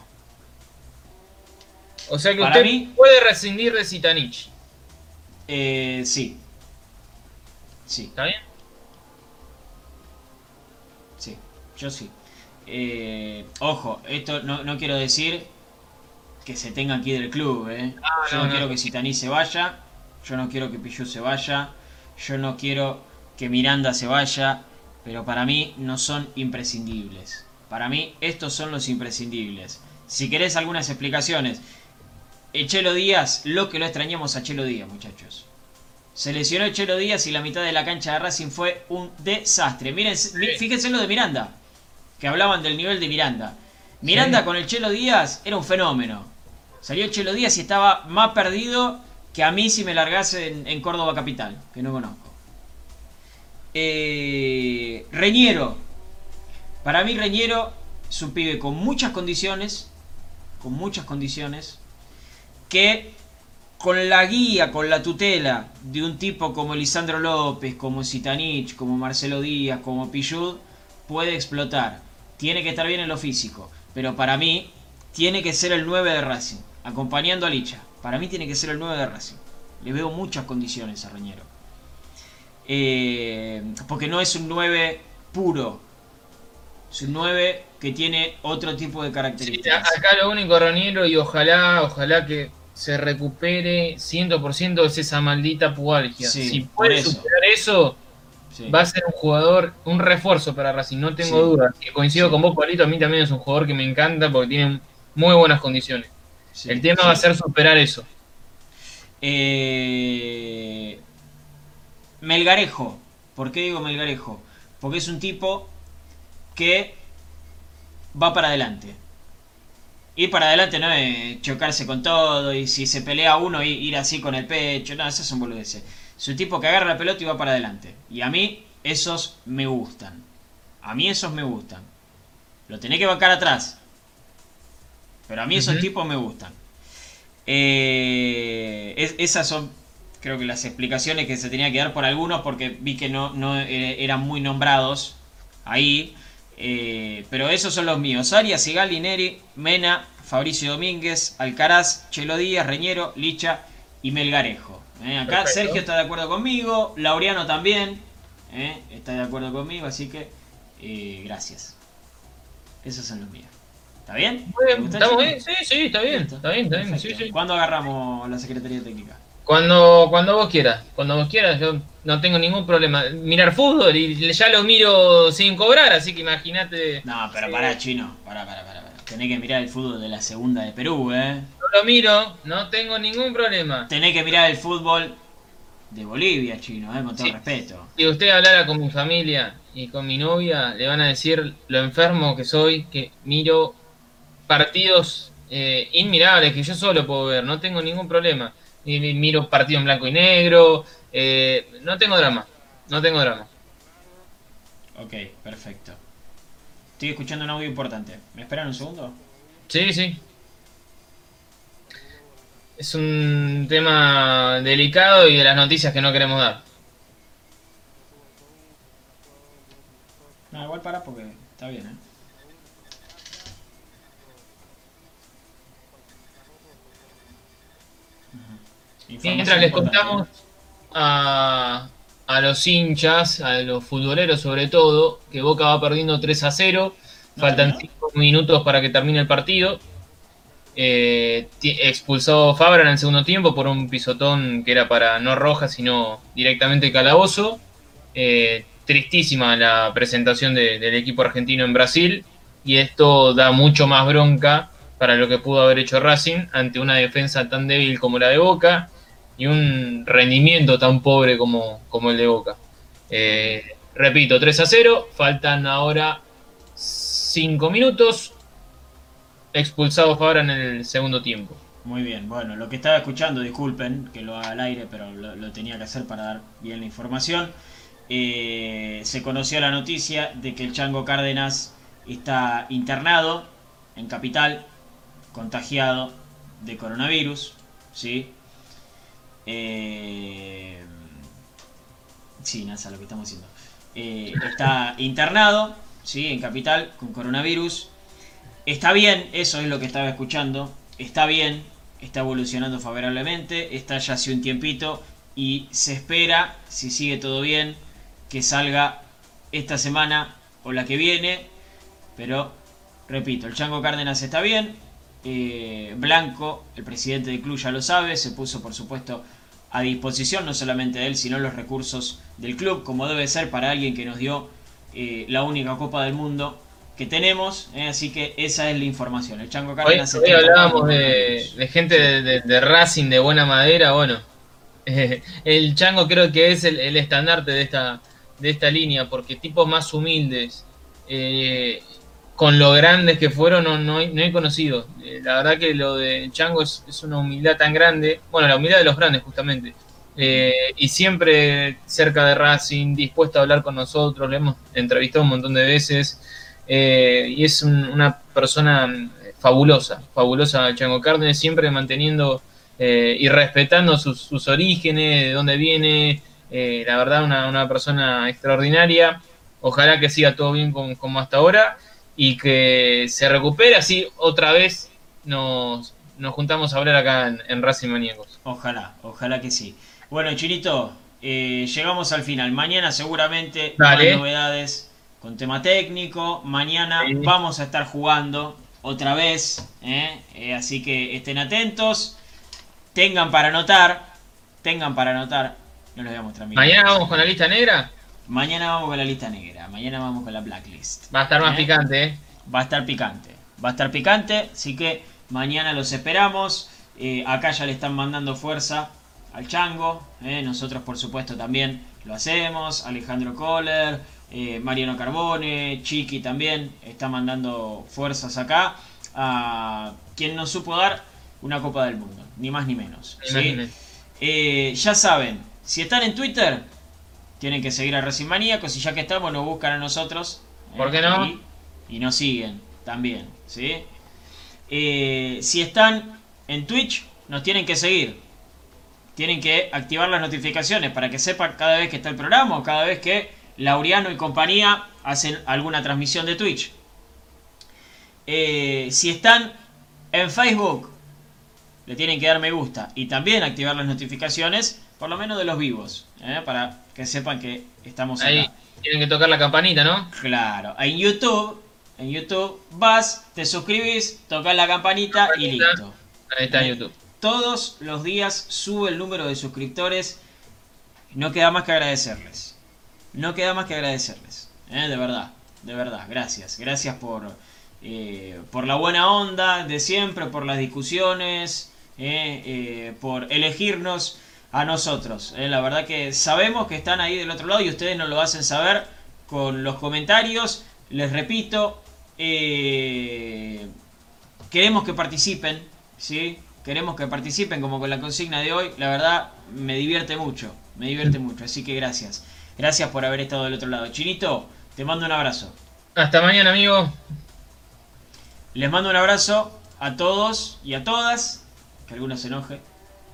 S2: O sea que
S1: Para
S2: usted
S1: mí-
S2: puede rescindir de Zitanich.
S1: Eh, sí. Sí,
S2: ¿Está bien?
S1: sí, yo sí. Eh, ojo, esto no, no quiero decir que se tenga ir del club, ¿eh?
S2: Ah,
S1: yo
S2: no,
S1: no,
S2: no.
S1: quiero que Sitaní se vaya, yo no quiero que Pichu se vaya, yo no quiero que Miranda se vaya, pero para mí no son imprescindibles. Para mí estos son los imprescindibles. Si querés algunas explicaciones, Chelo Díaz, lo que lo extrañamos a Chelo Díaz, muchachos. Se lesionó Chelo Díaz y la mitad de la cancha de Racing fue un desastre. Miren, mi- fíjense lo de Miranda, que hablaban del nivel de Miranda. Miranda
S2: Sí.
S1: con el Chelo Díaz era un fenómeno. Salió Chelo Díaz y estaba más perdido que a mí si me largase en, en Córdoba Capital, que no conozco. Eh, Reñero. Para mí Reñero es un pibe con muchas condiciones, con muchas condiciones, que con la guía, con la tutela de un tipo como Lisandro López, como Sitanich, como Marcelo Díaz, como Pillud, puede explotar. Tiene que estar bien en lo físico, pero para mí tiene que ser el 9 de Racing, acompañando a Licha. Para mí tiene que ser el 9 de Racing. Le veo muchas condiciones a Reñero. Eh, porque no es un 9 puro. Es un 9 que tiene otro tipo de características.
S2: acá lo único, Raniero, y ojalá, ojalá que se recupere 100% es esa maldita pubalgia.
S1: Sí,
S2: si puede
S1: eso.
S2: superar eso,
S1: Sí.
S2: va a ser un jugador, un refuerzo para Racing, no tengo
S1: Sí.
S2: dudas. Que coincido con vos, Pablito, a mí también es un jugador que me encanta porque tiene muy buenas condiciones. El tema va a ser superar eso.
S1: Eh, Melgarejo. ¿Por qué digo Melgarejo? Porque es un tipo que va para adelante. Ir para adelante no es chocarse con todo y si se pelea uno ir así con el pecho. No, esas son boludeces. Es un tipo que agarra la pelota y va para adelante. Y a mí esos me gustan. A mí esos me gustan. Lo tenés que bancar atrás. Pero a mí esos tipos me gustan. Eh, es- esas son, creo que las explicaciones que se tenía que dar por algunos, porque vi que no, no eh, eran muy nombrados ahí. Eh, pero esos son los míos: Arias, Sigali, Neri, Mena, Fabricio Domínguez, Alcaraz, Chelo Díaz, Reñero, Licha y Melgarejo. Eh, acá
S2: Perfecto.
S1: Sergio está de acuerdo conmigo, Laureano también eh, está de acuerdo conmigo, así que eh, gracias. Esos son los míos. ¿Está bien?
S2: Muy bien,
S1: ¿Te gusta,
S2: ¿Estamos bien? Sí, sí, está bien, está bien, está bien. Sí, sí.
S1: ¿Cuándo agarramos la Secretaría Técnica?
S2: Cuando, cuando vos quieras, cuando vos quieras, yo no tengo ningún problema. Mirar fútbol y ya lo miro sin cobrar, así que imagínate.
S1: No, pero
S2: Sí.
S1: pará, chino. Pará, pará, pará, pará. Tenés que mirar el fútbol de la segunda de Perú, ¿eh?
S2: Yo lo miro, no tengo ningún problema.
S1: Tenés que mirar el fútbol de Bolivia, chino, ¿eh? Con todo
S2: Sí.
S1: respeto.
S2: Si usted hablara con mi familia y con mi novia, le van a decir lo enfermo que soy, que miro partidos eh, inmirables que yo solo puedo ver, no tengo ningún problema. Y mi- miro partidos en blanco y negro, eh, no tengo drama, no tengo drama.
S1: Ok, perfecto. Estoy escuchando un audio importante. ¿Me esperan un segundo?
S2: Sí, sí. Es un tema delicado y de las noticias que no queremos dar.
S1: No, igual para porque está bien, ¿eh?
S2: Mientras les contamos a, a los hinchas, a los futboleros sobre todo, que Boca va perdiendo 3 a 0.
S1: ¿No
S2: Faltan
S1: terminó?
S2: 5 minutos para que termine el partido. Eh, expulsó Fabra en el segundo tiempo por un pisotón que era para no roja, sino directamente calabozo. Eh, tristísima la presentación de- del equipo argentino en Brasil. Y esto da mucho más bronca para lo que pudo haber hecho Racing ante una defensa tan débil como la de Boca y un rendimiento tan pobre como, como el de Boca. Eh, repito, 3 a 0, faltan ahora 5 minutos. Expulsado Fabra en el segundo tiempo.
S1: Muy bien, bueno, lo que estaba escuchando, disculpen que lo haga al aire, pero lo, tenía que hacer para dar bien la información. Eh, se conoció la noticia de que el Chango Cárdenas está internado en Capital, contagiado de coronavirus, ¿sí? Eh, sí, NASA, lo que estamos haciendo. Eh, está internado, ¿sí? En Capital, con coronavirus. Está bien, eso es lo que estaba escuchando. Está bien, está evolucionando favorablemente. Está ya hace un tiempito y se espera, si sigue todo bien, que salga esta semana o la que viene. Pero, repito, el Chango Cárdenas está bien. Eh, Blanco, el presidente del club ya lo sabe, se puso por supuesto a disposición no solamente de él, sino los recursos del club, como debe ser para alguien que nos dio eh, la única Copa del Mundo que tenemos, eh, así que esa es la información. El Chango
S2: Hoy,
S1: Cárdenas
S2: hoy
S1: está
S2: hablábamos de, de gente de, de- de Racing de buena madera, bueno. eh, <laughs> el Chango creo que es el, el estandarte de esta, de esta línea, porque tipos más humildes, eh, con lo grandes que fueron, no, no, he, no he conocido. Eh, la verdad que lo de Chango es, una humildad tan grande, bueno, la humildad de los grandes justamente. Eh, y siempre cerca de Racing, dispuesto a hablar con nosotros, le hemos entrevistado un montón de veces. Eh, y es un- una persona mm, fabulosa, fabulosa Chango Cárdenas, siempre manteniendo eh, y respetando sus, orígenes, de dónde viene, eh, la verdad una, persona extraordinaria, ojalá que siga todo bien como hasta ahora y que se recupere así otra vez nos, nos juntamos a hablar acá en, en Racing Maníacos.
S1: Ojalá, ojalá que sí. Bueno, Chinito, eh, llegamos al final. Mañana seguramente
S2: Dale.
S1: más novedades con tema técnico. Mañana
S2: Sí.
S1: vamos a estar jugando otra vez, ¿eh? Eh, así que estén atentos. Tengan para anotar, tengan para anotar. No les voy a mostrar
S2: Mañana vamos con la lista negra,
S1: Mañana vamos con la lista negra. Mañana vamos con la blacklist.
S2: va a estar más
S1: ¿Eh?
S2: picante, ¿eh?
S1: Va a estar picante. Va a estar picante, así que mañana los esperamos. Eh, acá ya le están mandando fuerza al Chango. eh, nosotros, por supuesto, también lo hacemos. Alejandro Kohler, Mariano Carbone, Chiqui también está mandando fuerzas acá. A quien nos supo dar una Copa del Mundo, ni más ni menos. ya saben, si están en Twitter, tienen que seguir a Racing Maníacos y ya que estamos nos buscan a nosotros. eh,
S2: ¿Por qué no?
S1: Y, y nos siguen también, ¿sí? Eh, si están en Twitch, nos tienen que seguir. Tienen que activar las notificaciones para que sepan cada vez que está el programa o cada vez que Laureano y compañía hacen alguna transmisión de Twitch. Eh, si están en Facebook, le tienen que dar me gusta y también activar las notificaciones, por lo menos de los vivos, ¿eh? para que sepan que estamos
S2: Ahí
S1: acá.
S2: tienen que tocar la campanita, ¿no?
S1: Claro, en YouTube, en YouTube vas, te suscribís, tocas la campanita y listo.
S2: Ahí está en
S1: Eh,
S2: YouTube.
S1: Todos los días sube el número de suscriptores. No queda más que agradecerles. No queda más que agradecerles. ¿eh? De verdad, de verdad. Gracias. Gracias por, eh, por la buena onda de siempre, por las discusiones. Eh, por elegirnos a nosotros. ¿eh? La verdad que sabemos que están ahí del otro lado y ustedes nos lo hacen saber con los comentarios. Les repito, eh, queremos que participen, ¿sí? Queremos que participen como con la consigna de hoy. La verdad, me divierte mucho, me divierte mucho. Así que gracias. Gracias por haber estado del otro lado. Chinito, te mando un abrazo.
S2: Hasta mañana, amigo.
S1: Les mando un abrazo a todos y a todas. Que alguno se enoje.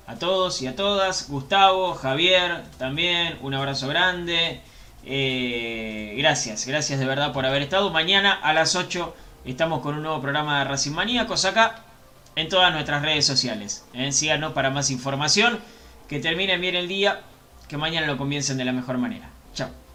S1: A todos y a todas. Gustavo, Javier, también. Un abrazo grande. Eh, gracias, gracias de verdad por haber estado. Mañana a las 8 estamos con un nuevo programa de Racing Maníacos acá en todas nuestras redes sociales. ¿eh? Síganos para más información. Que terminen bien el día. Que mañana lo comiencen de la mejor manera. Chao.